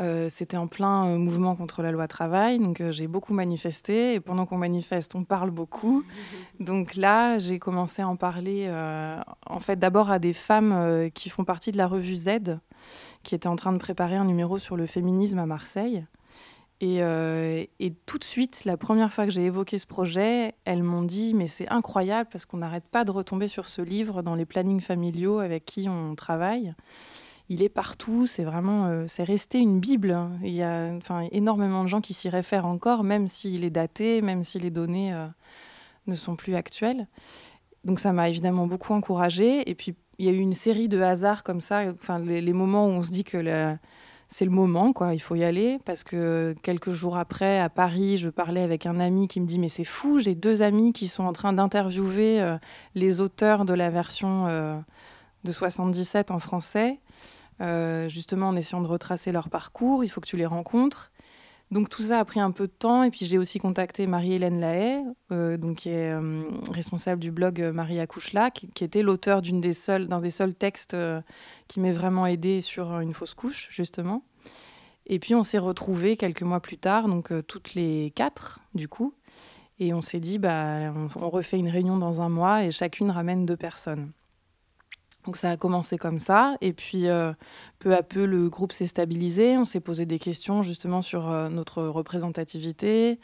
Euh, c'était en plein euh, mouvement contre la loi travail, donc euh, j'ai beaucoup manifesté. Et pendant qu'on manifeste, on parle beaucoup. *laughs* Donc là, j'ai commencé à en parler, en fait, d'abord à des femmes qui font partie de la revue Z, qui était en train de préparer un numéro sur le féminisme à Marseille. Et, et tout de suite, la première fois que j'ai évoqué ce projet, elles m'ont dit Mais c'est incroyable parce qu'on n'arrête pas de retomber sur ce livre dans les plannings familiaux avec qui on travaille il est partout. C'est vraiment, euh, c'est resté une bible. Il y a, enfin, énormément de gens qui s'y réfèrent encore, même s'il est daté, même si les données euh, ne sont plus actuelles. Donc ça m'a évidemment beaucoup encouragée. Et puis il y a eu une série de hasards comme ça. Enfin, les, moments où on se dit que c'est le moment, quoi. Il faut y aller parce que quelques jours après, à Paris, je parlais avec un ami qui me dit mais c'est fou, j'ai deux amis qui sont en train d'interviewer euh, les auteurs de la version de 77 en français. Euh, justement en essayant de retracer leur parcours. Il faut que tu les rencontres. Donc tout ça a pris un peu de temps. Et puis j'ai aussi contacté Marie-Hélène Lahaye, euh, donc, qui est euh, responsable du blog Marie Accouche-là, qui, était l'auteur d'un des, seuls, des seuls textes qui m'est vraiment aidé sur une fausse couche, justement. Et puis on s'est retrouvés quelques mois plus tard, donc toutes les quatre, du coup. Et on s'est dit, bah, on refait une réunion dans un mois et chacune ramène deux personnes. Donc ça a commencé comme ça, et puis euh, peu à peu le groupe s'est stabilisé. On s'est posé des questions justement sur euh, notre représentativité,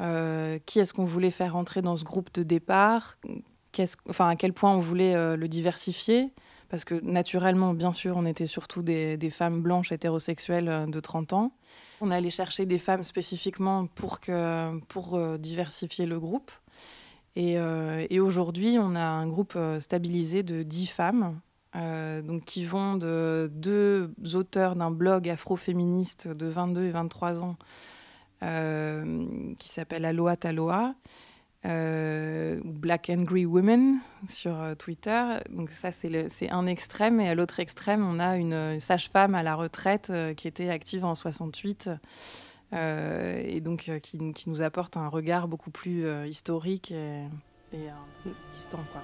euh, qui est-ce qu'on voulait faire entrer dans ce groupe de départ, enfin à quel point on voulait le diversifier, parce que naturellement, bien sûr, on était surtout des, des femmes blanches hétérosexuelles de 30 ans. On allait chercher des femmes spécifiquement pour, que, pour diversifier le groupe. Euh, et, aujourd'hui, on a un groupe euh, stabilisé de 10 femmes euh, donc, qui vont de deux auteurs d'un blog afroféministe de 22 et 23 ans qui s'appelle Aloha Taloa. Black Angry Women sur Twitter. Donc ça, c'est un extrême. Et à l'autre extrême, on a une sage-femme à la retraite qui était active en 68 euh, et donc euh, qui, qui, nous apporte un regard beaucoup plus euh, historique et, et distant. Quoi.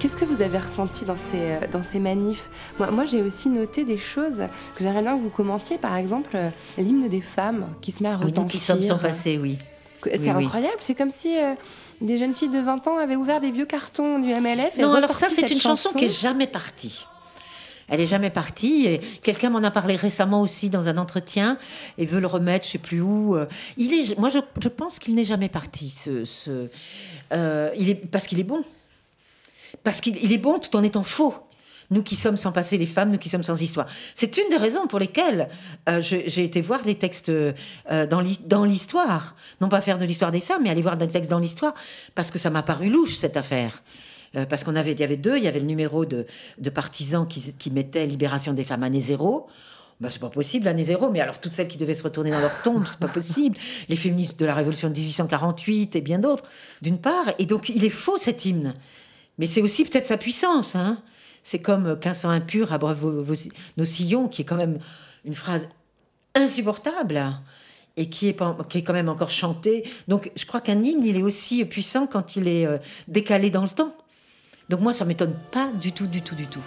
Qu'est-ce que vous avez ressenti dans ces, dans ces manifs? Moi, moi j'ai aussi noté des choses que j'aimerais bien que vous commentiez. Par exemple, l'hymne des femmes qui se met à retentir. Oui, qui sommes sont passés, oui. C'est incroyable, c'est comme si euh, des jeunes filles de 20 ans avaient ouvert des vieux cartons du MLF. non, alors ça, c'est une chanson, qui est jamais partie. Elle est jamais partie. Et quelqu'un m'en a parlé récemment aussi dans un entretien et veut le remettre, je sais plus où. Euh. Il est, moi, je, je pense qu'il n'est jamais parti. Ce, ce euh, il est parce qu'il est bon, parce qu'il est bon tout en étant faux nous qui sommes sans passé, les femmes, nous qui sommes sans histoire. C'est une des raisons pour lesquelles euh, j'ai été voir des textes euh, dans l'histoire. Non pas faire de l'histoire des femmes, mais aller voir des textes dans l'histoire, parce que ça m'a paru louche, cette affaire. Euh, parce qu'on avait, y avait deux, il y avait le numéro de, partisans qui, qui mettaient Libération des femmes année zéro. Ben, c'est pas possible, année zéro, mais alors toutes celles qui devaient se retourner dans leur tombe, c'est pas possible. Les féministes de la Révolution de 1848 et bien d'autres, d'une part. Et donc, il est faux cet hymne. Mais c'est aussi peut-être sa puissance, hein. C'est comme qu'un sang impur abreuve nos sillons, qui est quand même une phrase insupportable. et qui est, qui est quand même encore chanté. Donc je crois qu'un hymne, il est aussi puissant quand il est euh, décalé dans le temps. Donc moi, ça m'étonne pas du tout, du tout, du tout.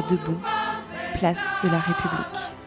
Debout, place de la République.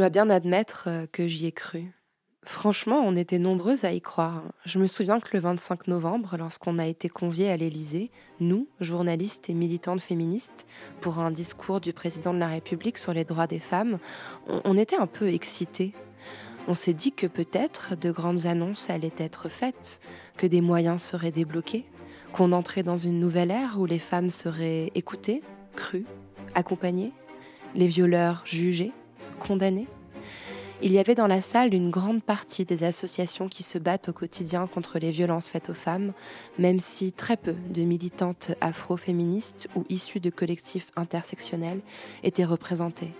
Dois bien admettre euh, que j'y ai cru. Franchement, on était nombreuses à y croire. Je me souviens que le 25 novembre, lorsqu'on a été conviés à l'Élysée, nous, journalistes et militantes féministes, pour un discours du président de la République sur les droits des femmes, on, était un peu excités. On s'est dit que peut-être de grandes annonces allaient être faites, que des moyens seraient débloqués, qu'on entrait dans une nouvelle ère où les femmes seraient écoutées, crues, accompagnées, les violeurs jugés, condamnés Il y avait dans la salle une grande partie des associations qui se battent au quotidien contre les violences faites aux femmes, même si très peu de militantes afro-féministes ou issues de collectifs intersectionnels étaient représentées.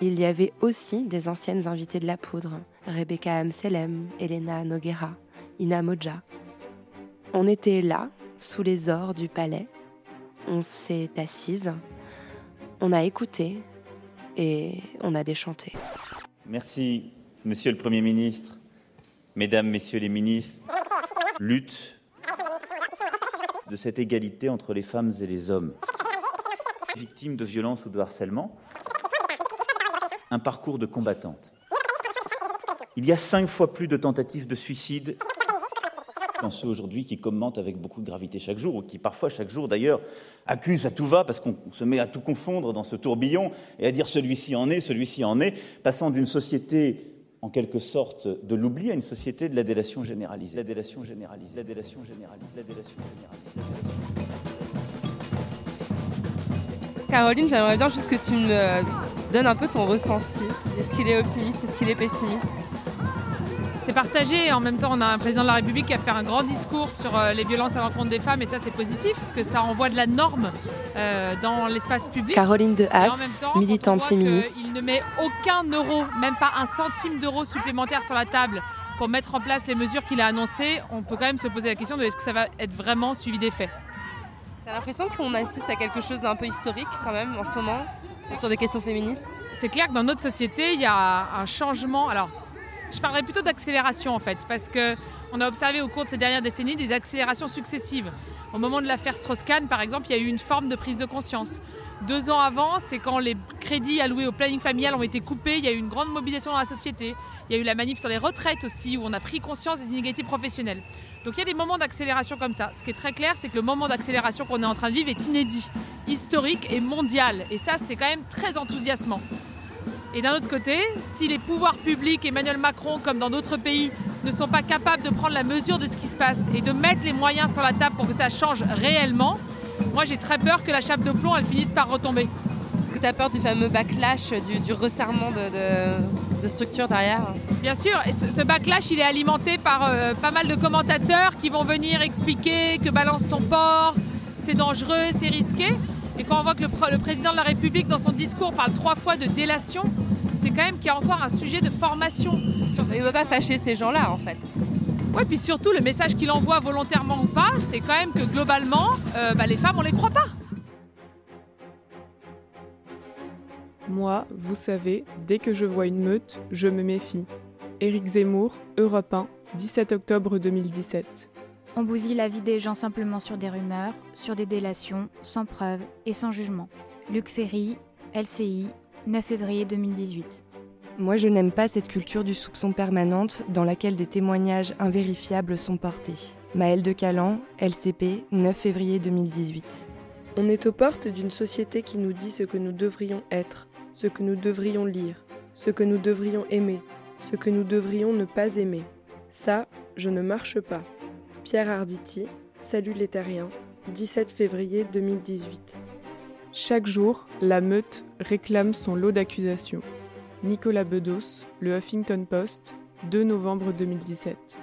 Il y avait aussi des anciennes invitées de la poudre, Rebecca Amselem, Elena Noguera, Ina Moja. On était là, sous les ors du palais. On s'est assise. On a écouté, et on a déchanté. Merci, Monsieur le Premier ministre, Mesdames, Messieurs les ministres. Lutte de cette égalité entre les femmes et les hommes. Victimes de violences ou de harcèlement. Un parcours de combattante. Il y a cinq fois plus de tentatives de suicide dans ceux aujourd'hui qui commentent avec beaucoup de gravité chaque jour, ou qui parfois chaque jour d'ailleurs accusent à tout va, parce qu'on se met à tout confondre dans ce tourbillon, et à dire celui-ci en est, celui-ci en est, passant d'une société en quelque sorte de l'oubli à une société de la délation généralisée. La délation généralisée, la délation généralisée, la délation généralisée. Caroline, j'aimerais bien juste que tu me donnes un peu ton ressenti. Est-ce qu'il est optimiste? Est-ce qu'il est pessimiste? C'est partagé. En même temps, on a un président de la République qui a fait un grand discours sur euh, les violences à l'encontre des femmes, et ça, c'est positif, parce que ça envoie de la norme euh, dans l'espace public. Caroline de Haas, militante féministe. Il ne met aucun euro, même pas un centime d'euro supplémentaire sur la table pour mettre en place les mesures qu'il a annoncées. On peut quand même se poser la question de est-ce que ça va être vraiment suivi des faits. T'as l'impression qu'on assiste à quelque chose d'un peu historique quand même en ce moment autour des questions féministes? C'est clair que dans notre société, il y a un changement. Alors, je parlerais plutôt d'accélération en fait, parce qu'on a observé au cours de ces dernières décennies des accélérations successives. Au moment de l'affaire Strauss-Kahn, par exemple, il y a eu une forme de prise de conscience. Deux ans avant, c'est quand les crédits alloués au planning familial ont été coupés, il y a eu une grande mobilisation dans la société. Il y a eu la manif sur les retraites aussi, où on a pris conscience des inégalités professionnelles. Donc il y a des moments d'accélération comme ça. Ce qui est très clair, c'est que le moment d'accélération qu'on est en train de vivre est inédit, historique et mondial. Et ça, c'est quand même très enthousiasmant. Et d'un autre côté, si les pouvoirs publics, Emmanuel Macron, comme dans d'autres pays, ne sont pas capables de prendre la mesure de ce qui se passe et de mettre les moyens sur la table pour que ça change réellement, moi j'ai très peur que la chape de plomb, elle finisse par retomber. Est-ce que tu as peur du fameux backlash, du, du resserrement de, de, de structures derrière? Bien sûr, et ce, ce, backlash, il est alimenté par euh, pas mal de commentateurs qui vont venir expliquer que balance ton porc, c'est dangereux, c'est risqué. Et quand on voit que le, le, président de la République, dans son discours, parle trois fois de délation, c'est quand même qu'il y a encore un sujet de formation. Sur ça ne veut pas fâcher ces gens-là, en fait. Oui, puis surtout, le message qu'il envoie volontairement ou pas, c'est quand même que globalement, euh, bah, les femmes, on les croit pas. Moi, vous savez, dès que je vois une meute, je me méfie. Éric Zemmour, Europe 1, 17 octobre 2017. On bousille la vie des gens simplement sur des rumeurs, sur des délations, sans preuve et sans jugement. Luc Ferry, LCI, 9 février 2018. Moi, je n'aime pas cette culture du soupçon permanente dans laquelle des témoignages invérifiables sont portés. Maëlle de Calan, LCP, 9 février 2018. On est aux portes d'une société qui nous dit ce que nous devrions être, ce que nous devrions lire, ce que nous devrions aimer, ce que nous devrions ne pas aimer. Ça, je ne marche pas. Pierre Arditi, Salut les Terriens, 17 février 2018. Chaque jour, la meute réclame son lot d'accusations. Nicolas Bedos, Le Huffington Post, 2 novembre 2017.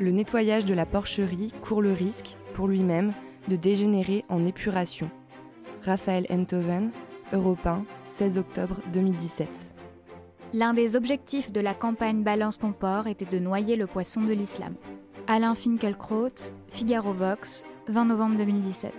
Le nettoyage de la porcherie court le risque, pour lui-même, de dégénérer en épuration. Raphaël Enthoven, Europe 1, 16 octobre 2017. L'un des objectifs de la campagne Balance ton port était de noyer le poisson de l'islam. Alain Finkielkraut, Figaro Vox, 20 novembre 2017.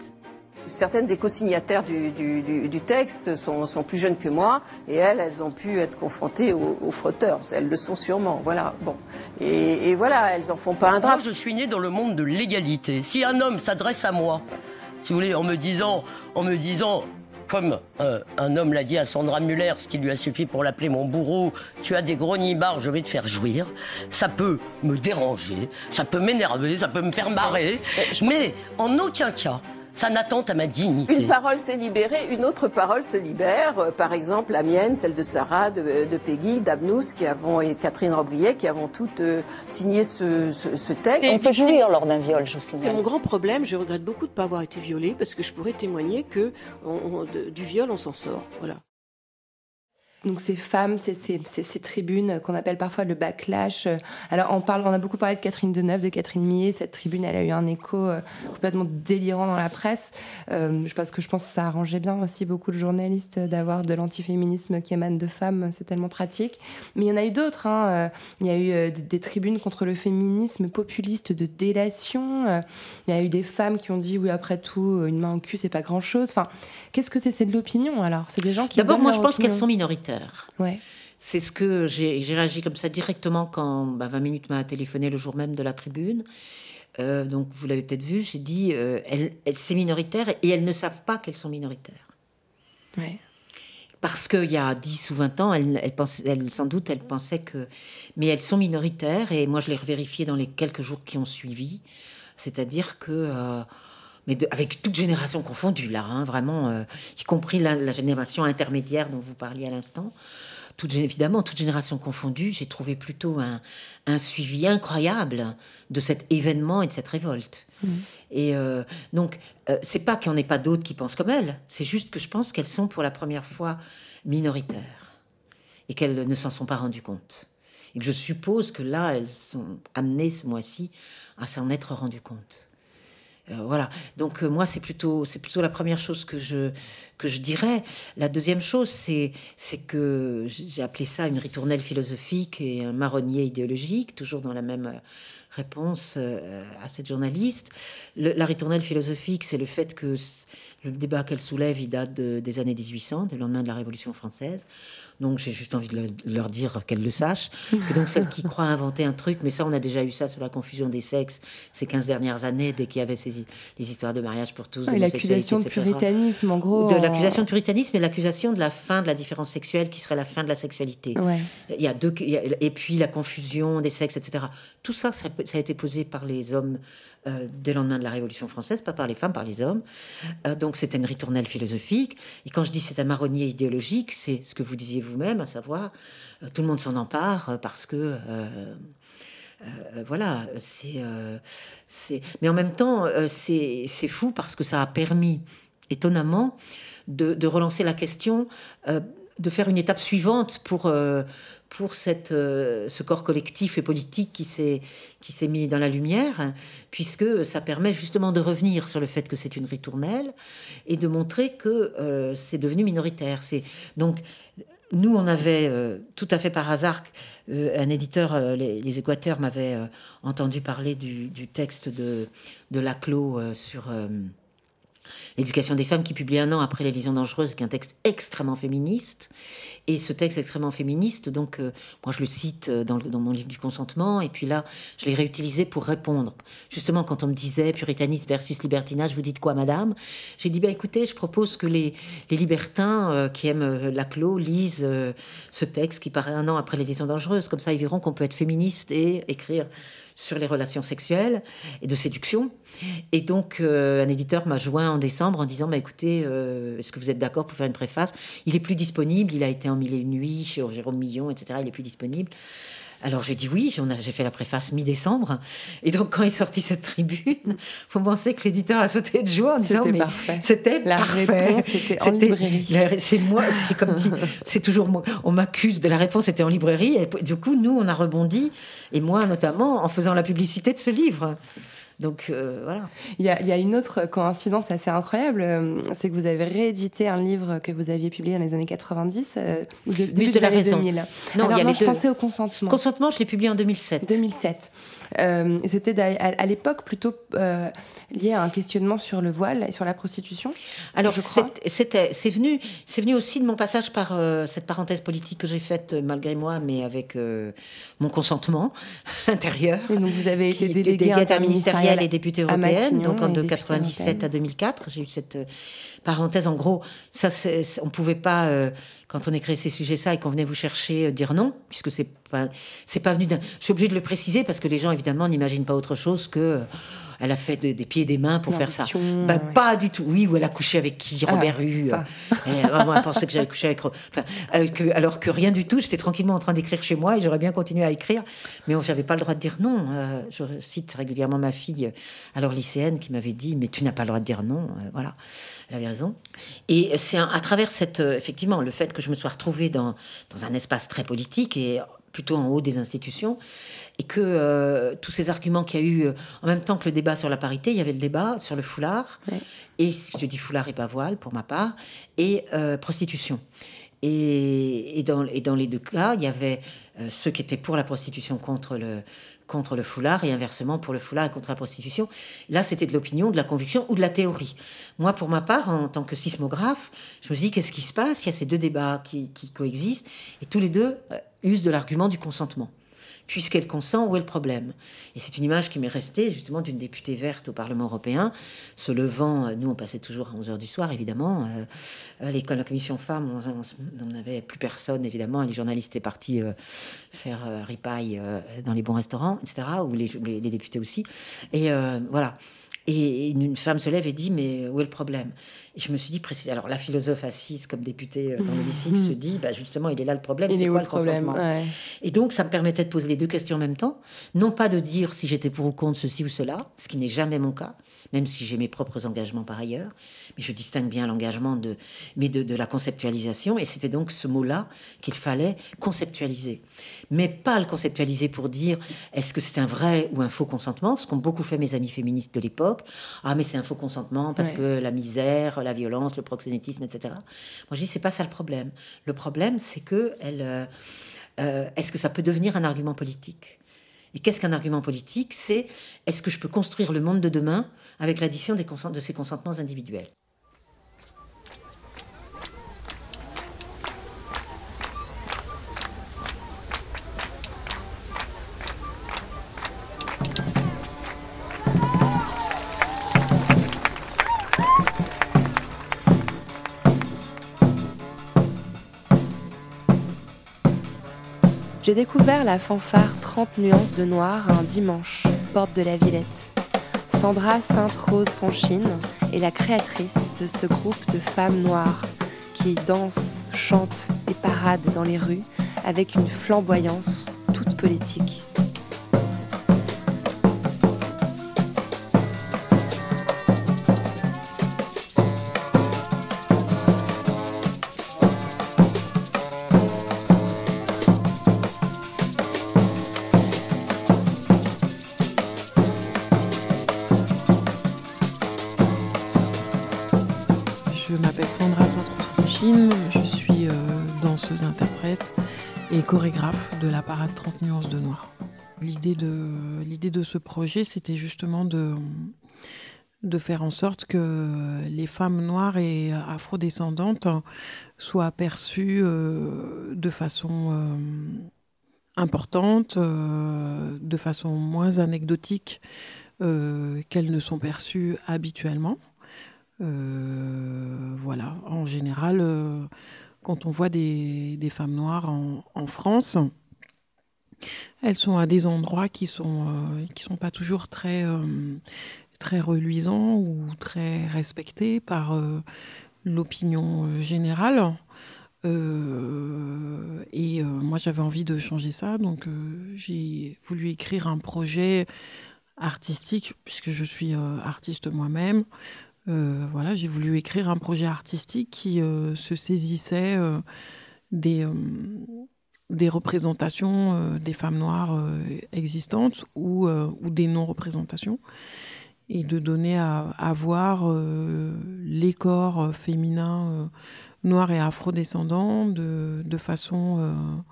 Certaines des co-signataires du, du, du, du, texte sont, sont, plus jeunes que moi, et elles, elles ont pu être confrontées aux, aux frotteurs. Elles le sont sûrement, voilà. Bon, et, et, voilà, elles en font pas un drame. Moi, je suis née dans le monde de l'égalité. Si un homme s'adresse à moi, si vous voulez, en me disant, en me disant, comme euh, un homme l'a dit à Sandra Muller, ce qui lui a suffi pour l'appeler mon bourreau, tu as des grognibards, je vais te faire jouir. Ça peut me déranger, ça peut m'énerver, ça peut me faire marrer, mais en aucun cas, ça n'attente à ma dignité. Une parole s'est libérée, une autre parole se libère. Euh, par exemple, la mienne, celle de Sarah, de, de Peggy, d'Abnous, qui avons et Catherine Robriet, qui avons toutes euh, signé ce, ce, ce texte. Et on peut jouir lors d'un viol, je vous signale. C'est mon grand problème. Je regrette beaucoup de ne pas avoir été violée parce que je pourrais témoigner que on, on, de, du viol, on s'en sort. Voilà. Donc ces femmes, ces, ces, ces, ces tribunes qu'on appelle parfois le backlash. Alors on parle, on a beaucoup parlé de Catherine Deneuve, de Catherine Millet. Cette tribune, elle a eu un écho euh, complètement délirant dans la presse. Euh, je pense que je pense que ça arrangeait bien aussi beaucoup de journalistes d'avoir de l'antiféminisme qui émane de femmes. C'est tellement pratique. Mais il y en a eu d'autres. Hein. Il y a eu euh, des, des, tribunes contre le féminisme populiste de délation. Il y a eu des femmes qui ont dit oui après tout une main au cul c'est pas grand chose. Enfin, qu'est-ce que c'est? C'est de l'opinion alors C'est des gens qui. D'abord, moi je pense qu'elles sont minoritaires. Ouais. C'est ce que j'ai réagi comme ça directement quand bah, 20 minutes m'a téléphoné le jour même de la tribune. Euh, donc vous l'avez peut-être vu, j'ai dit, euh, elles, elles, c'est minoritaire et elles ne savent pas qu'elles sont minoritaires. Ouais. Parce qu'il y a 10 ou 20 ans, elles, elles, pensaient, elles, sans doute, elles pensaient que... Mais elles sont minoritaires et moi je l'ai vérifié dans les quelques jours qui ont suivi. C'est-à-dire que... Euh, mais de, avec toute génération confondue, là, hein, vraiment, euh, y compris la, la, génération intermédiaire dont vous parliez à l'instant. Toute, évidemment, toute génération confondue, j'ai trouvé plutôt un, un, suivi incroyable de cet événement et de cette révolte. Mmh. Et euh, donc, euh, c'est pas qu'il n'y en ait pas d'autres qui pensent comme elles, c'est juste que je pense qu'elles sont pour la première fois minoritaires et qu'elles ne s'en sont pas rendues compte. Et que je suppose que là, elles sont amenées ce mois-ci à s'en être rendues compte. Euh, voilà. Donc euh, moi, c'est plutôt, c'est plutôt la première chose que je que je dirais. La deuxième chose, c'est c'est que j'ai appelé ça une ritournelle philosophique et un marronnier idéologique, toujours dans la même euh, réponse à cette journaliste. La ritournelle philosophique, c'est le fait que le débat qu'elle soulève, il date de, des années 1800, du lendemain de la Révolution française. Donc j'ai juste envie de, le, de leur dire qu'elles le sachent. *laughs* Que donc celles qui croient inventer un truc, mais ça on a déjà eu ça sur la confusion des sexes ces 15 dernières années, dès qu'il y avait ces, les histoires de mariage pour tous. Ah, L'accusation de puritanisme, en gros. De l'accusation de puritanisme et l'accusation de la fin de la différence sexuelle qui serait la fin de la sexualité. Ouais. Il y a deux, et puis la confusion des sexes, etc. Tout ça, ça, ça a été posé par les hommes euh, dès le lendemain de la Révolution française, pas par les femmes, par les hommes. Euh, donc c'était une ritournelle philosophique. Et quand je dis c'est un marronnier idéologique, c'est ce que vous disiez vous-même, à savoir euh, tout le monde s'en empare parce que voilà, c'est. Mais en même temps, c'est, fou parce que ça a permis, étonnamment, de, relancer la question, de faire une étape suivante pour. Pour euh, ce corps collectif et politique qui s'est, mis dans la lumière, puisque ça permet justement de revenir sur le fait que c'est une ritournelle et de montrer que euh, c'est devenu minoritaire. C'est, donc, nous, on avait euh, tout à fait par hasard, euh, un éditeur, les, Équateurs, m'avait entendu parler du, texte de, de Laclos sur l'éducation des femmes, qui publie un an après Les Liaisons dangereuses, qui est un texte extrêmement féministe. Et ce texte extrêmement féministe, donc, euh, moi, je le cite euh, dans, mon livre du consentement, et puis là, je l'ai réutilisé pour répondre. Justement, quand on me disait puritanisme versus libertinage, vous dites quoi, madame? J'ai dit, bah, écoutez, je propose que les, les libertins euh, qui aiment euh, Laclos lisent ce texte qui paraît un an après Les Liaisons dangereuses. Comme ça, ils verront qu'on peut être féministe et écrire sur les relations sexuelles et de séduction. Et donc, euh, un éditeur m'a joint en décembre en disant, bah, écoutez, euh, est-ce que vous êtes d'accord pour faire une préface? Il est plus disponible, il a été en mille et une nuits chez Jérôme Millon, etc. Il est plus disponible. Alors j'ai dit oui, j'ai fait la préface mi-décembre. Et donc quand est sortie cette tribune, faut penser que l'éditeur a sauté de joie en disant C'était parfait. c'était La parfait. réponse était en librairie. C'est moi, c'est comme dit, c'est toujours moi. On m'accuse de la réponse était en librairie. Et du coup, nous, on a rebondi et moi notamment en faisant la publicité de ce livre. Donc euh, voilà. Il y, a, il y a une autre coïncidence assez incroyable, euh, c'est que vous avez réédité un livre que vous aviez publié dans les années 90, euh, de, début des de la raison. 2000. Non, Alors, il y a les je deux. pensais au consentement. Consentement, je l'ai publié en 2007. 2007. Euh, C'était d'a- à, à l'époque plutôt euh, lié à un questionnement sur le voile et sur la prostitution. Alors, c'est- venu, venu aussi de mon passage par euh, cette parenthèse politique que j'ai faite euh, malgré moi, mais avec euh, mon consentement *laughs* intérieur. Et donc vous avez été déléguée interministérielle et députée européenne, donc en de députée 97 européenne. à 2004. J'ai eu cette parenthèse. En gros, ça, on pouvait pas, euh, quand on écrit ces sujets ça et qu'on venait vous chercher, dire non, puisque c'est pas, c'est pas venu d'un. Je suis obligée de le préciser parce que les gens évidemment n'imaginent pas autre chose que. Elle a fait de- des pieds et des mains pour faire ça. Bah, ouais. Pas du tout. Oui, ou elle a couché avec qui? Ah, Robert Hue. ça. euh, moi, elle pensait que j'avais couché avec. Enfin, euh, que- alors que rien du tout. J'étais tranquillement en train d'écrire chez moi et j'aurais bien continué à écrire. Mais je n'avais pas le droit de dire non. Euh, je cite régulièrement ma fille, alors lycéenne, qui m'avait dit Mais tu n'as pas le droit de dire non. Voilà. Elle avait raison. Et c'est à travers cette. effectivement, le fait que je me sois retrouvée dans, dans un espace très politique et plutôt en haut des institutions, et que euh, tous ces arguments qu'il y a eu, euh, en même temps que le débat sur la parité, il y avait le débat sur le foulard, et je dis foulard et pas voile pour ma part, et euh, prostitution. Et, et dans, et dans les deux cas, il y avait euh, ceux qui étaient pour la prostitution contre le, contre le foulard et inversement pour le foulard et contre la prostitution. Là, c'était de l'opinion, de la conviction ou de la théorie. Moi, pour ma part, en tant que sismographe, je me dit, qu'est-ce qui se passe? Il y a ces deux débats qui, qui coexistent et tous les deux euh, usent de l'argument du consentement. Puisqu'elle consent, où est le problème? Et c'est une image qui m'est restée justement d'une députée verte au Parlement européen, se levant, euh, nous on passait toujours à 11h du soir évidemment, euh, l'école, la commission femmes, on n'avait plus personne évidemment, les journalistes étaient partis euh, faire euh, ripaille euh, dans les bons restaurants, etc., ou les, les- les députés aussi. Et voilà. Et une femme se lève et dit Mais où est le problème? Et je me suis dit Alors la philosophe assise comme députée euh, dans l'hémicycle se dit bah, Justement, il est là le problème. C'est quoi le problème? Ouais. Et donc, ça me permettait de poser les deux questions en même temps. Non pas de dire si j'étais pour ou contre ceci ou cela, ce qui n'est jamais mon cas, même si j'ai mes propres engagements par ailleurs. Mais je distingue bien l'engagement de, mais de, de la conceptualisation. Et c'était donc ce mot-là qu'il fallait conceptualiser. Mais pas le conceptualiser pour dire est-ce que c'est un vrai ou un faux consentement, ce qu'ont beaucoup fait mes amis féministes de l'époque. Ah, mais c'est un faux consentement parce Ouais. que la misère, la violence, le proxénétisme, etc. Moi, je dis c'est pas ça le problème. Le problème, c'est que elle. euh, euh, est-ce que ça peut devenir un argument politique? Et qu'est-ce qu'un argument politique? C'est est-ce que je peux construire le monde de demain avec l'addition de ces consentements individuels? J'ai découvert la fanfare 30 nuances de noir un dimanche, porte de la Villette. Sandra Sainte-Rose Franchine est la créatrice de ce groupe de femmes noires qui dansent, chantent et paradent dans les rues avec une flamboyance toute politique. De la parade 30 nuances de noir. L'idée de, l'idée de ce projet, c'était justement de, de faire en sorte que les femmes noires et afrodescendantes soient perçues euh, de façon euh, importante, de façon moins anecdotique qu'elles ne sont perçues habituellement. Euh, voilà, en général, euh, quand on voit des, femmes noires en, France, elles sont à des endroits qui sont euh, sont pas toujours très très reluisants ou très respectés par l'opinion générale. et moi, j'avais envie de changer ça, donc j'ai voulu écrire un projet artistique, puisque je suis artiste moi-même, euh, voilà, j'ai voulu écrire un projet artistique qui euh, se saisissait euh, des, représentations des femmes noires existantes ou, ou des non-représentations et de donner à, voir les corps féminins noirs et afrodescendants de, de façon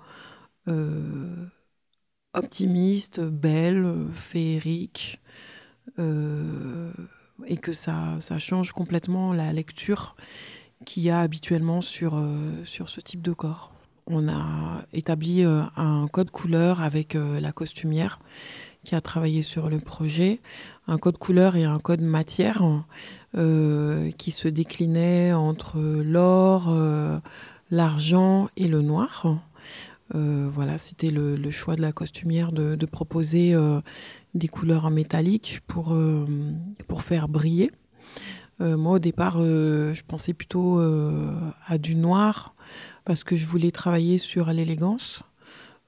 optimiste, belle, féerique et que ça, change complètement la lecture qu'il y a habituellement sur, euh, ce type de corps. On a établi euh, un code couleur avec euh, la costumière qui a travaillé sur le projet, un code couleur et un code matière qui se déclinait entre l'or, l'argent et le noir. Voilà, c'était le, choix de la costumière de, proposer des couleurs métalliques pour, euh, pour faire briller. Euh, moi, au départ, euh, je pensais plutôt à du noir parce que je voulais travailler sur l'élégance.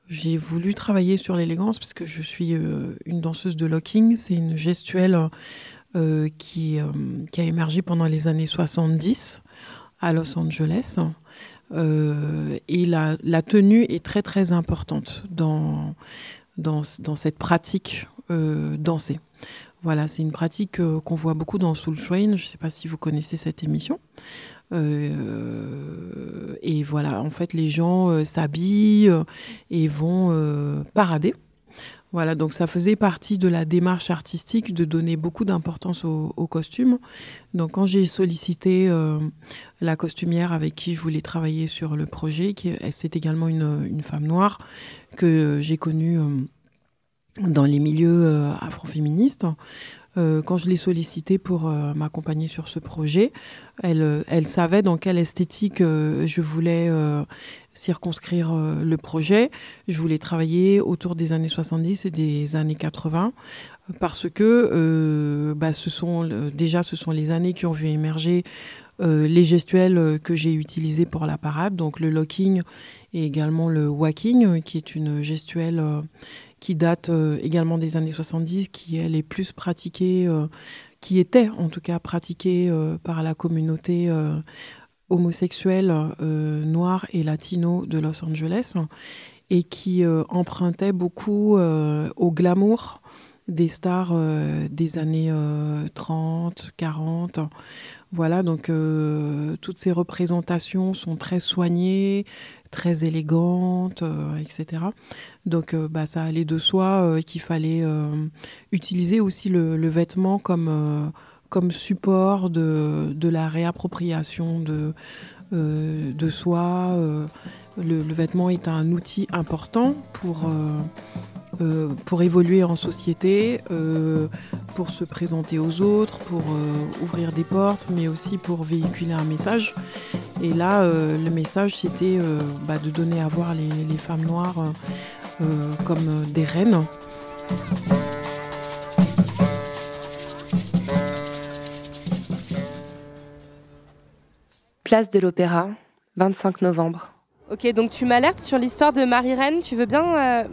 J'ai voulu travailler sur l'élégance parce que je suis une danseuse de locking. C'est une gestuelle qui, qui, a émergé pendant les années 70 à Los Angeles. Et la, tenue est très très importante dans, dans, cette pratique euh, danser. Voilà, c'est une pratique euh, qu'on voit beaucoup dans Soul Train. Je ne sais pas si vous connaissez cette émission. Euh, et voilà, en fait, les gens s'habillent et vont parader. Voilà, donc ça faisait partie de la démarche artistique de donner beaucoup d'importance aux au costumes. Donc quand j'ai sollicité la costumière avec qui je voulais travailler sur le projet, qui c'est également une, femme noire que j'ai connue dans les milieux euh, afroféministes. Euh, quand je l'ai sollicité pour euh, m'accompagner sur ce projet, elle, elle savait dans quelle esthétique je voulais circonscrire le projet. Je voulais travailler autour des années 70 et des années 80 parce que bah, ce sont déjà ce sont les années qui ont vu émerger les gestuels que j'ai utilisés pour la parade, donc le locking et également le walking, qui est une gestuelle qui date euh, également des années 70, qui elle est plus pratiquée, euh, qui était en tout cas pratiquée euh, par la communauté homosexuelle noire et latino de Los Angeles et qui empruntait beaucoup au glamour des stars des années 30, 40. Voilà, donc toutes ces représentations sont très soignées, très élégante, euh, etc. Donc euh, bah, ça allait de soi euh, qu'il fallait utiliser aussi le, vêtement comme, comme support de, de, la réappropriation de, de soi. Le, le, vêtement est un outil important pour euh, pour évoluer en société, euh, pour se présenter aux autres, pour euh, ouvrir des portes, mais aussi pour véhiculer un message. Et là, le message, c'était bah, de donner à voir les, femmes noires comme des reines. Place de l'Opéra, 25 novembre. Ok, donc tu m'alertes sur l'histoire de Marie-Reine. Tu veux bien euh,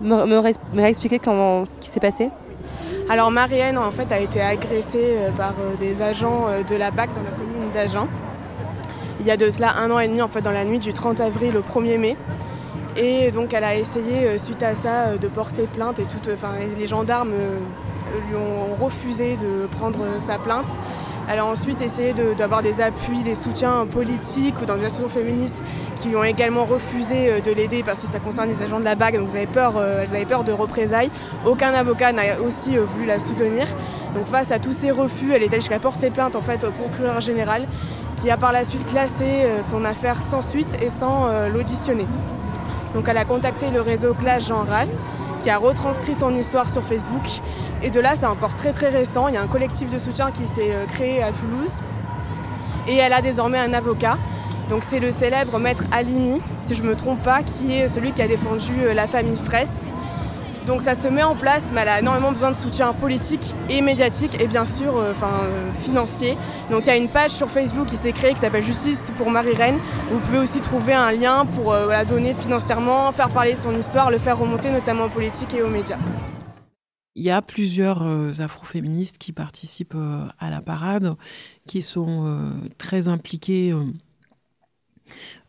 me, me, réexpliquer comment, ce qui s'est passé? Alors Marie-Reine, en fait, a été agressée euh, par euh, des agents de la BAC dans la commune d'Agen. Il y a de cela un an et demi, en fait, dans la nuit du 30 avril au 1er mai. Et donc elle a essayé, suite à ça, de porter plainte et tout, les gendarmes lui ont refusé de prendre sa plainte. Elle a ensuite essayé d'avoir des appuis, des soutiens politiques ou dans des associations féministes qui lui ont également refusé euh, de l'aider parce que ça concerne les agents de la BAG, donc elles avaient peur, euh, elles avaient peur de représailles. Aucun avocat n'a aussi euh, voulu la soutenir. Donc face à tous ces refus, elle est allée jusqu'à porter plainte en fait au procureur général qui a par la suite classé son affaire sans suite et sans l'auditionner. Donc elle a contacté le réseau Clash Jean Rasse qui a retranscrit son histoire sur Facebook. Et de là, c'est encore très très récent. Il y a un collectif de soutien qui s'est créé à Toulouse. Et elle a désormais un avocat donc c'est le célèbre maître Alimi, si je ne me trompe pas, qui est celui qui a défendu euh, la famille Fraisse. Donc ça se met en place, mais elle a énormément besoin de soutien politique et médiatique et bien sûr euh, euh, financier. Donc il y a une page sur Facebook qui s'est créée qui s'appelle Justice pour Marie-Reine. Vous pouvez aussi trouver un lien pour la donner financièrement, faire parler son histoire, le faire remonter notamment en politique et aux médias. Il y a plusieurs afroféministes qui participent à la parade, qui sont très impliqués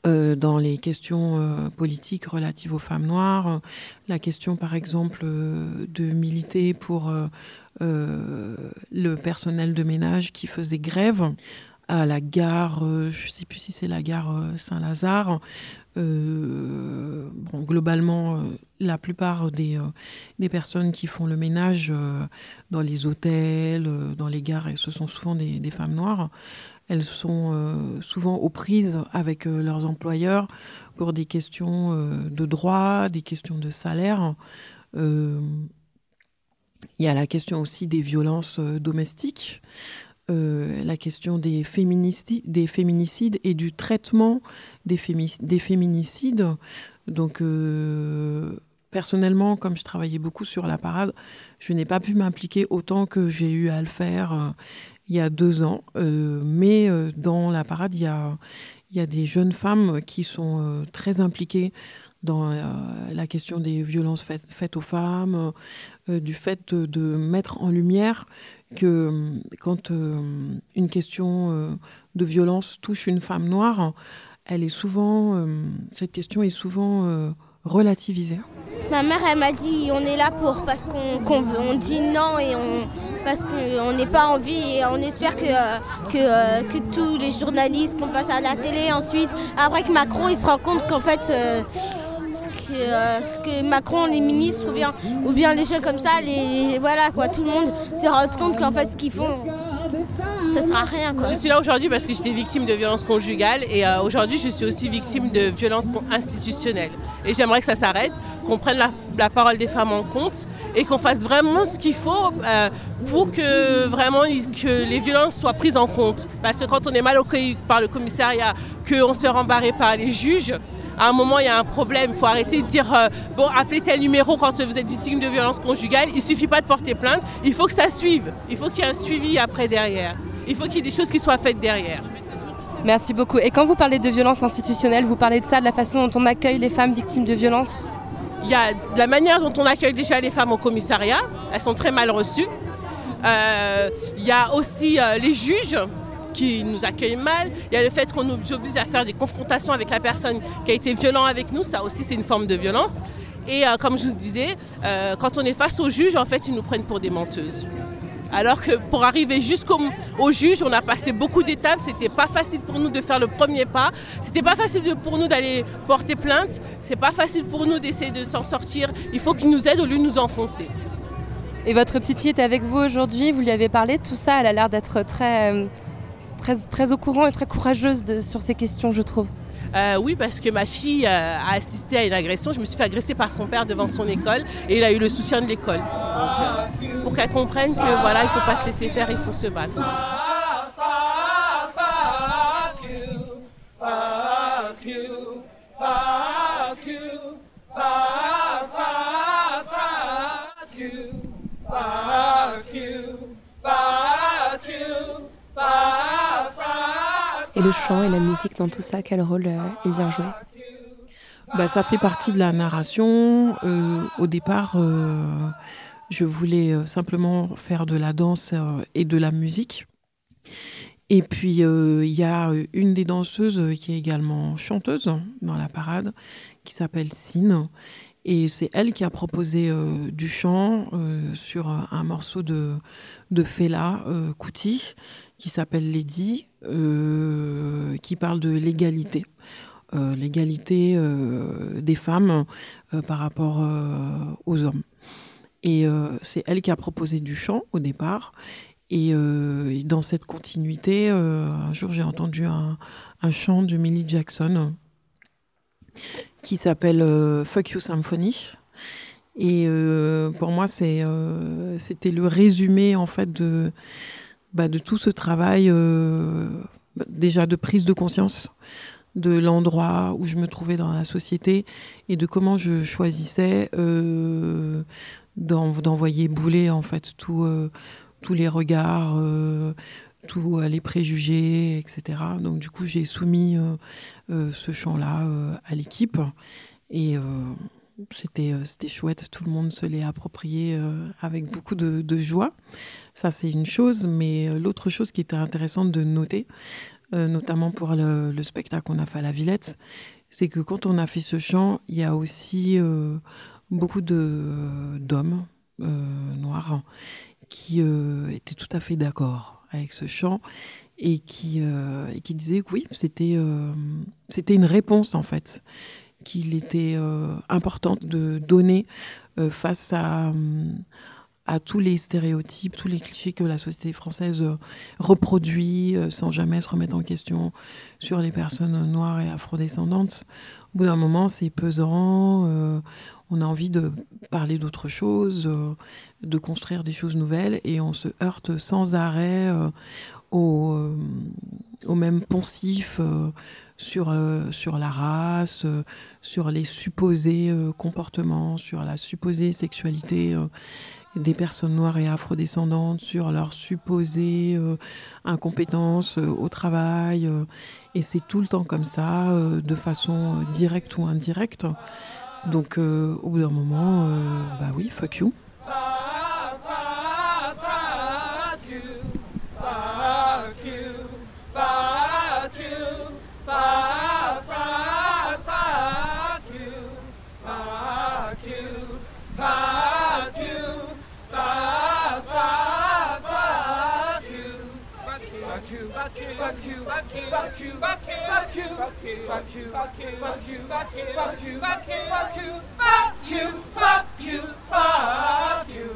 euh, dans les questions euh, politiques relatives aux femmes noires, la question par exemple euh, de militer pour le personnel de ménage qui faisait grève à la gare, je ne sais plus si c'est la gare Saint-Lazare. Bon, globalement, la plupart des, des, personnes qui font le ménage dans les hôtels, dans les gares, ce sont souvent des, des femmes noires. Elles sont euh, souvent aux prises avec euh, leurs employeurs pour des questions euh, de droit, des questions de salaire. Il y a la question aussi des violences domestiques, la question des féminicides, des féminicides et du traitement des, des féminicides. Donc, personnellement, comme je travaillais beaucoup sur la parade, je n'ai pas pu m'impliquer autant que j'ai eu à le faire il y a deux ans. Euh, mais euh, dans la parade, il y a, des jeunes femmes qui sont euh, très impliquées dans la question des violences faites, aux femmes, du fait de mettre en lumière que quand une question de violence touche une femme noire, elle est souvent, cette question est souvent relativiser Ma mère, elle m'a dit on est là pour parce qu'on dit non et on parce qu'on n'est pas envie et on espère que, que, euh, que, tous les journalistes qu'on passe à la télé ensuite, après que Macron il se rend compte qu'en fait que, euh, que, Macron, les ministres ou bien, ou bien les jeunes comme ça, les, voilà quoi, tout le monde se rend compte qu'en fait ce qu'ils font ça sera rien. Je suis là aujourd'hui parce que j'étais victime de violences conjugales et euh, aujourd'hui je suis aussi victime de violences institutionnelles. Et j'aimerais que ça s'arrête, qu'on prenne la, parole des femmes en compte et qu'on fasse vraiment ce qu'il faut euh, pour que vraiment que les violences soient prises en compte. Parce que quand on est mal accueilli par le commissariat, qu'on se fait rembarrer par les juges, à un moment, il y a un problème. Il faut arrêter de dire euh, bon, appelez tel numéro quand vous êtes victime de violences conjugales. Il suffit pas de porter plainte. Il faut que ça suive. Il faut qu'il y ait un suivi après derrière. Il faut qu'il y ait des choses qui soient faites derrière. Merci beaucoup. Et quand vous parlez de violence institutionnelle, vous parlez de ça, de la façon dont on accueille les femmes victimes de violences Il y a la manière dont on accueille déjà les femmes au commissariat. Elles sont très mal reçues. Euh, il y a aussi euh, les juges qui nous accueillent mal. Il y a le fait qu'on nous oblige à faire des confrontations avec la personne qui a été violente avec nous. Ça aussi, c'est une forme de violence. Et euh, comme je vous disais, quand on est face aux juges, en fait, ils nous prennent pour des menteuses. Alors que pour arriver jusqu'au juge, on a passé beaucoup d'étapes. C'était pas facile pour nous de faire le premier pas. C'était pas facile pour nous d'aller porter plainte. C'est pas facile pour nous d'essayer de s'en sortir. Il faut qu'ils nous aident au lieu de nous enfoncer. Et votre petite fille était avec vous aujourd'hui. Vous lui avez parlé tout ça. Elle a l'air d'être très, euh, très, très au courant et très courageuse sur ces questions, je trouve. Euh, oui, parce que ma fille euh, a assisté à une agression. Je me suis fait agresser par son père devant son école et il a eu le soutien de l'école. Euh, pour qu'elle comprenne que voilà, il faut pas se laisser faire, il faut se battre. Le chant et la musique dans tout ça, quel rôle il vient jouer? Bah, Ça fait partie de la narration. au départ, je voulais simplement faire de la danse et de la musique. Et puis, euh, il y a une des danseuses qui est également chanteuse dans la parade, qui s'appelle Sine. Et c'est elle qui a proposé euh, du chant euh, sur un morceau de, de Fela Kuti, qui s'appelle Lady, qui parle de l'égalité. l'égalité des femmes par rapport aux hommes. Et c'est elle qui a proposé du chant au départ. Euh, et, dans cette continuité, euh, un jour j'ai entendu un, chant de Millie Jackson qui s'appelle euh, Fuck You Symphony. Et pour moi, c'était le résumé en fait de, bah, de tout ce travail déjà de prise de conscience de l'endroit où je me trouvais dans la société et de comment je choisissais d'envoyer bouler en fait tout tous les regards, euh, tous euh, les préjugés, etc. Donc du coup, j'ai soumis euh, ce chant-là à l'équipe et c'était c'était chouette. Tout le monde se l'est approprié avec beaucoup de, joie. Ça, c'est une chose, mais l'autre chose qui était intéressante de noter, notamment pour le, le spectacle qu'on a fait à la Villette, c'est que quand on a fait ce chant, il y a aussi beaucoup d'hommes noirs qui euh, était tout à fait d'accord avec ce chant et qui, euh, disait que oui, c'était euh, c'était une réponse en fait qu'il était important de donner face à, à tous les stéréotypes, tous les clichés que la société française reproduit sans jamais se remettre en question sur les personnes noires et afrodescendantes. Au bout d'un moment, c'est pesant on a envie de parler d'autre chose, euh, de construire des choses nouvelles, et on se heurte sans arrêt euh, au, euh, au, même poncif sur, sur la race, sur les supposés comportements, sur la supposée sexualité des personnes noires et afrodescendantes, sur leur supposée incompétence au travail. et c'est tout le temps comme ça, de façon directe ou indirecte. Donc euh, au bout d'un moment, euh, bah oui, fuck you. You, fuck you, fuck you, fuck you, fuck you, fuck you, fuck you, fuck you, fuck you, fuck you,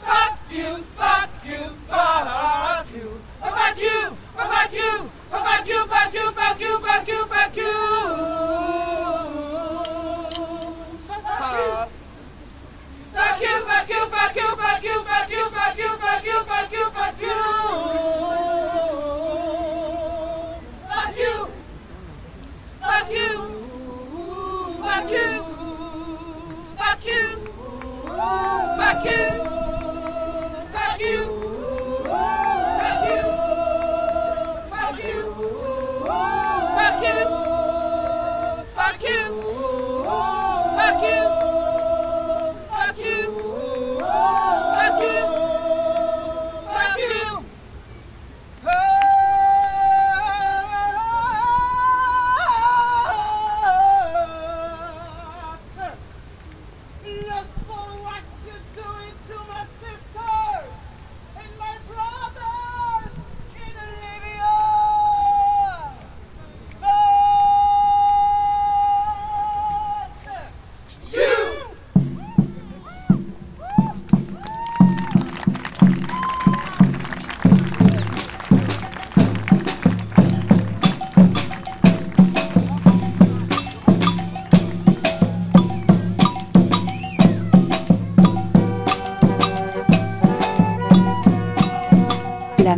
fuck you, fuck you, fuck you, fuck you, fuck you, fuck you, fuck you, fuck you, fuck you, fuck you. Fuck you, fuck you, fuck you, fuck you, fuck you, fuck you, fuck you, fuck you, fuck you. Fuck you! Fuck you! Fuck you! Fuck you!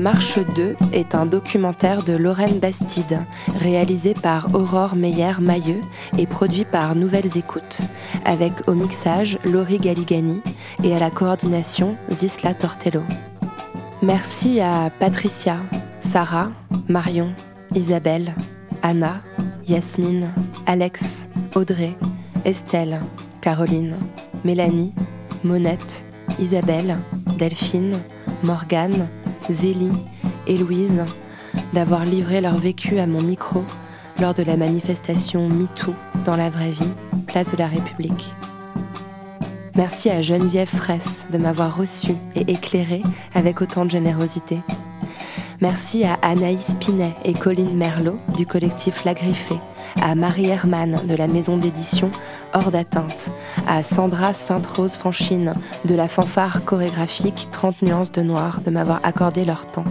Marche 2 est un documentaire de Lorraine Bastide, réalisé par Aurore Meyer-Mailleux et produit par Nouvelles Écoutes, avec au mixage Laurie Galigani et à la coordination Zisla Tortello. Merci à Patricia, Sarah, Marion, Isabelle, Anna, Yasmine, Alex, Audrey, Estelle, Caroline, Mélanie, Monette, Isabelle, Delphine, Morgane, Zélie, Héloïse, d'avoir livré leur vécu à mon micro lors de la manifestation MeToo dans la vraie vie, place de la République. Merci à Geneviève Fraisse de m'avoir reçu et éclairé avec autant de générosité. Merci à Anaïs Pinet et Colline Merlot du collectif La Griffée, à Marie Hermann de la maison d'édition Hors d'atteinte, à Sandra Sainte-Rose Franchine de la fanfare chorégraphique 30 nuances de noir de m'avoir accordé leur temps.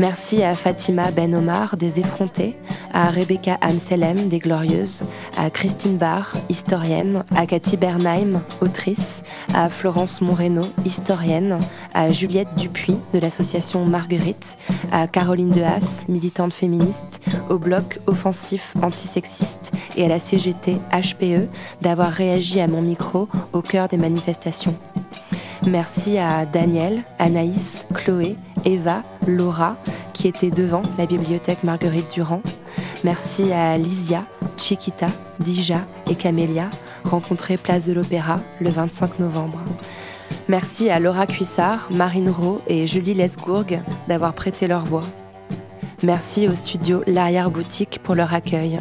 Merci à Fatima Ben Omar des Effrontés, à Rebecca Amselem des Glorieuses, à Christine Barr, historienne, à Cathy Bernheim, autrice, à Florence Moreno, historienne, à Juliette Dupuis de l'association Marguerite, à Caroline Dehaas, militante féministe, au bloc offensif antisexiste et à la CGT HPE d'avoir réagi à mon micro au cœur des manifestations. Merci à Daniel, Anaïs, Chloé, Eva, Laura, qui étaient devant la bibliothèque Marguerite Durand. Merci à Lysia, Chiquita, Dija et Camélia, rencontrées place de l'Opéra le 25 novembre. Merci à Laura Cuissard, Marine Rowe et Julie Lesgourg d'avoir prêté leur voix. Merci au studio L'Arrière-Boutique pour leur accueil.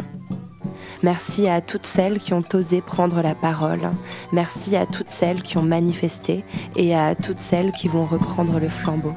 Merci à toutes celles qui ont osé prendre la parole. Merci à toutes celles qui ont manifesté et à toutes celles qui vont reprendre le flambeau.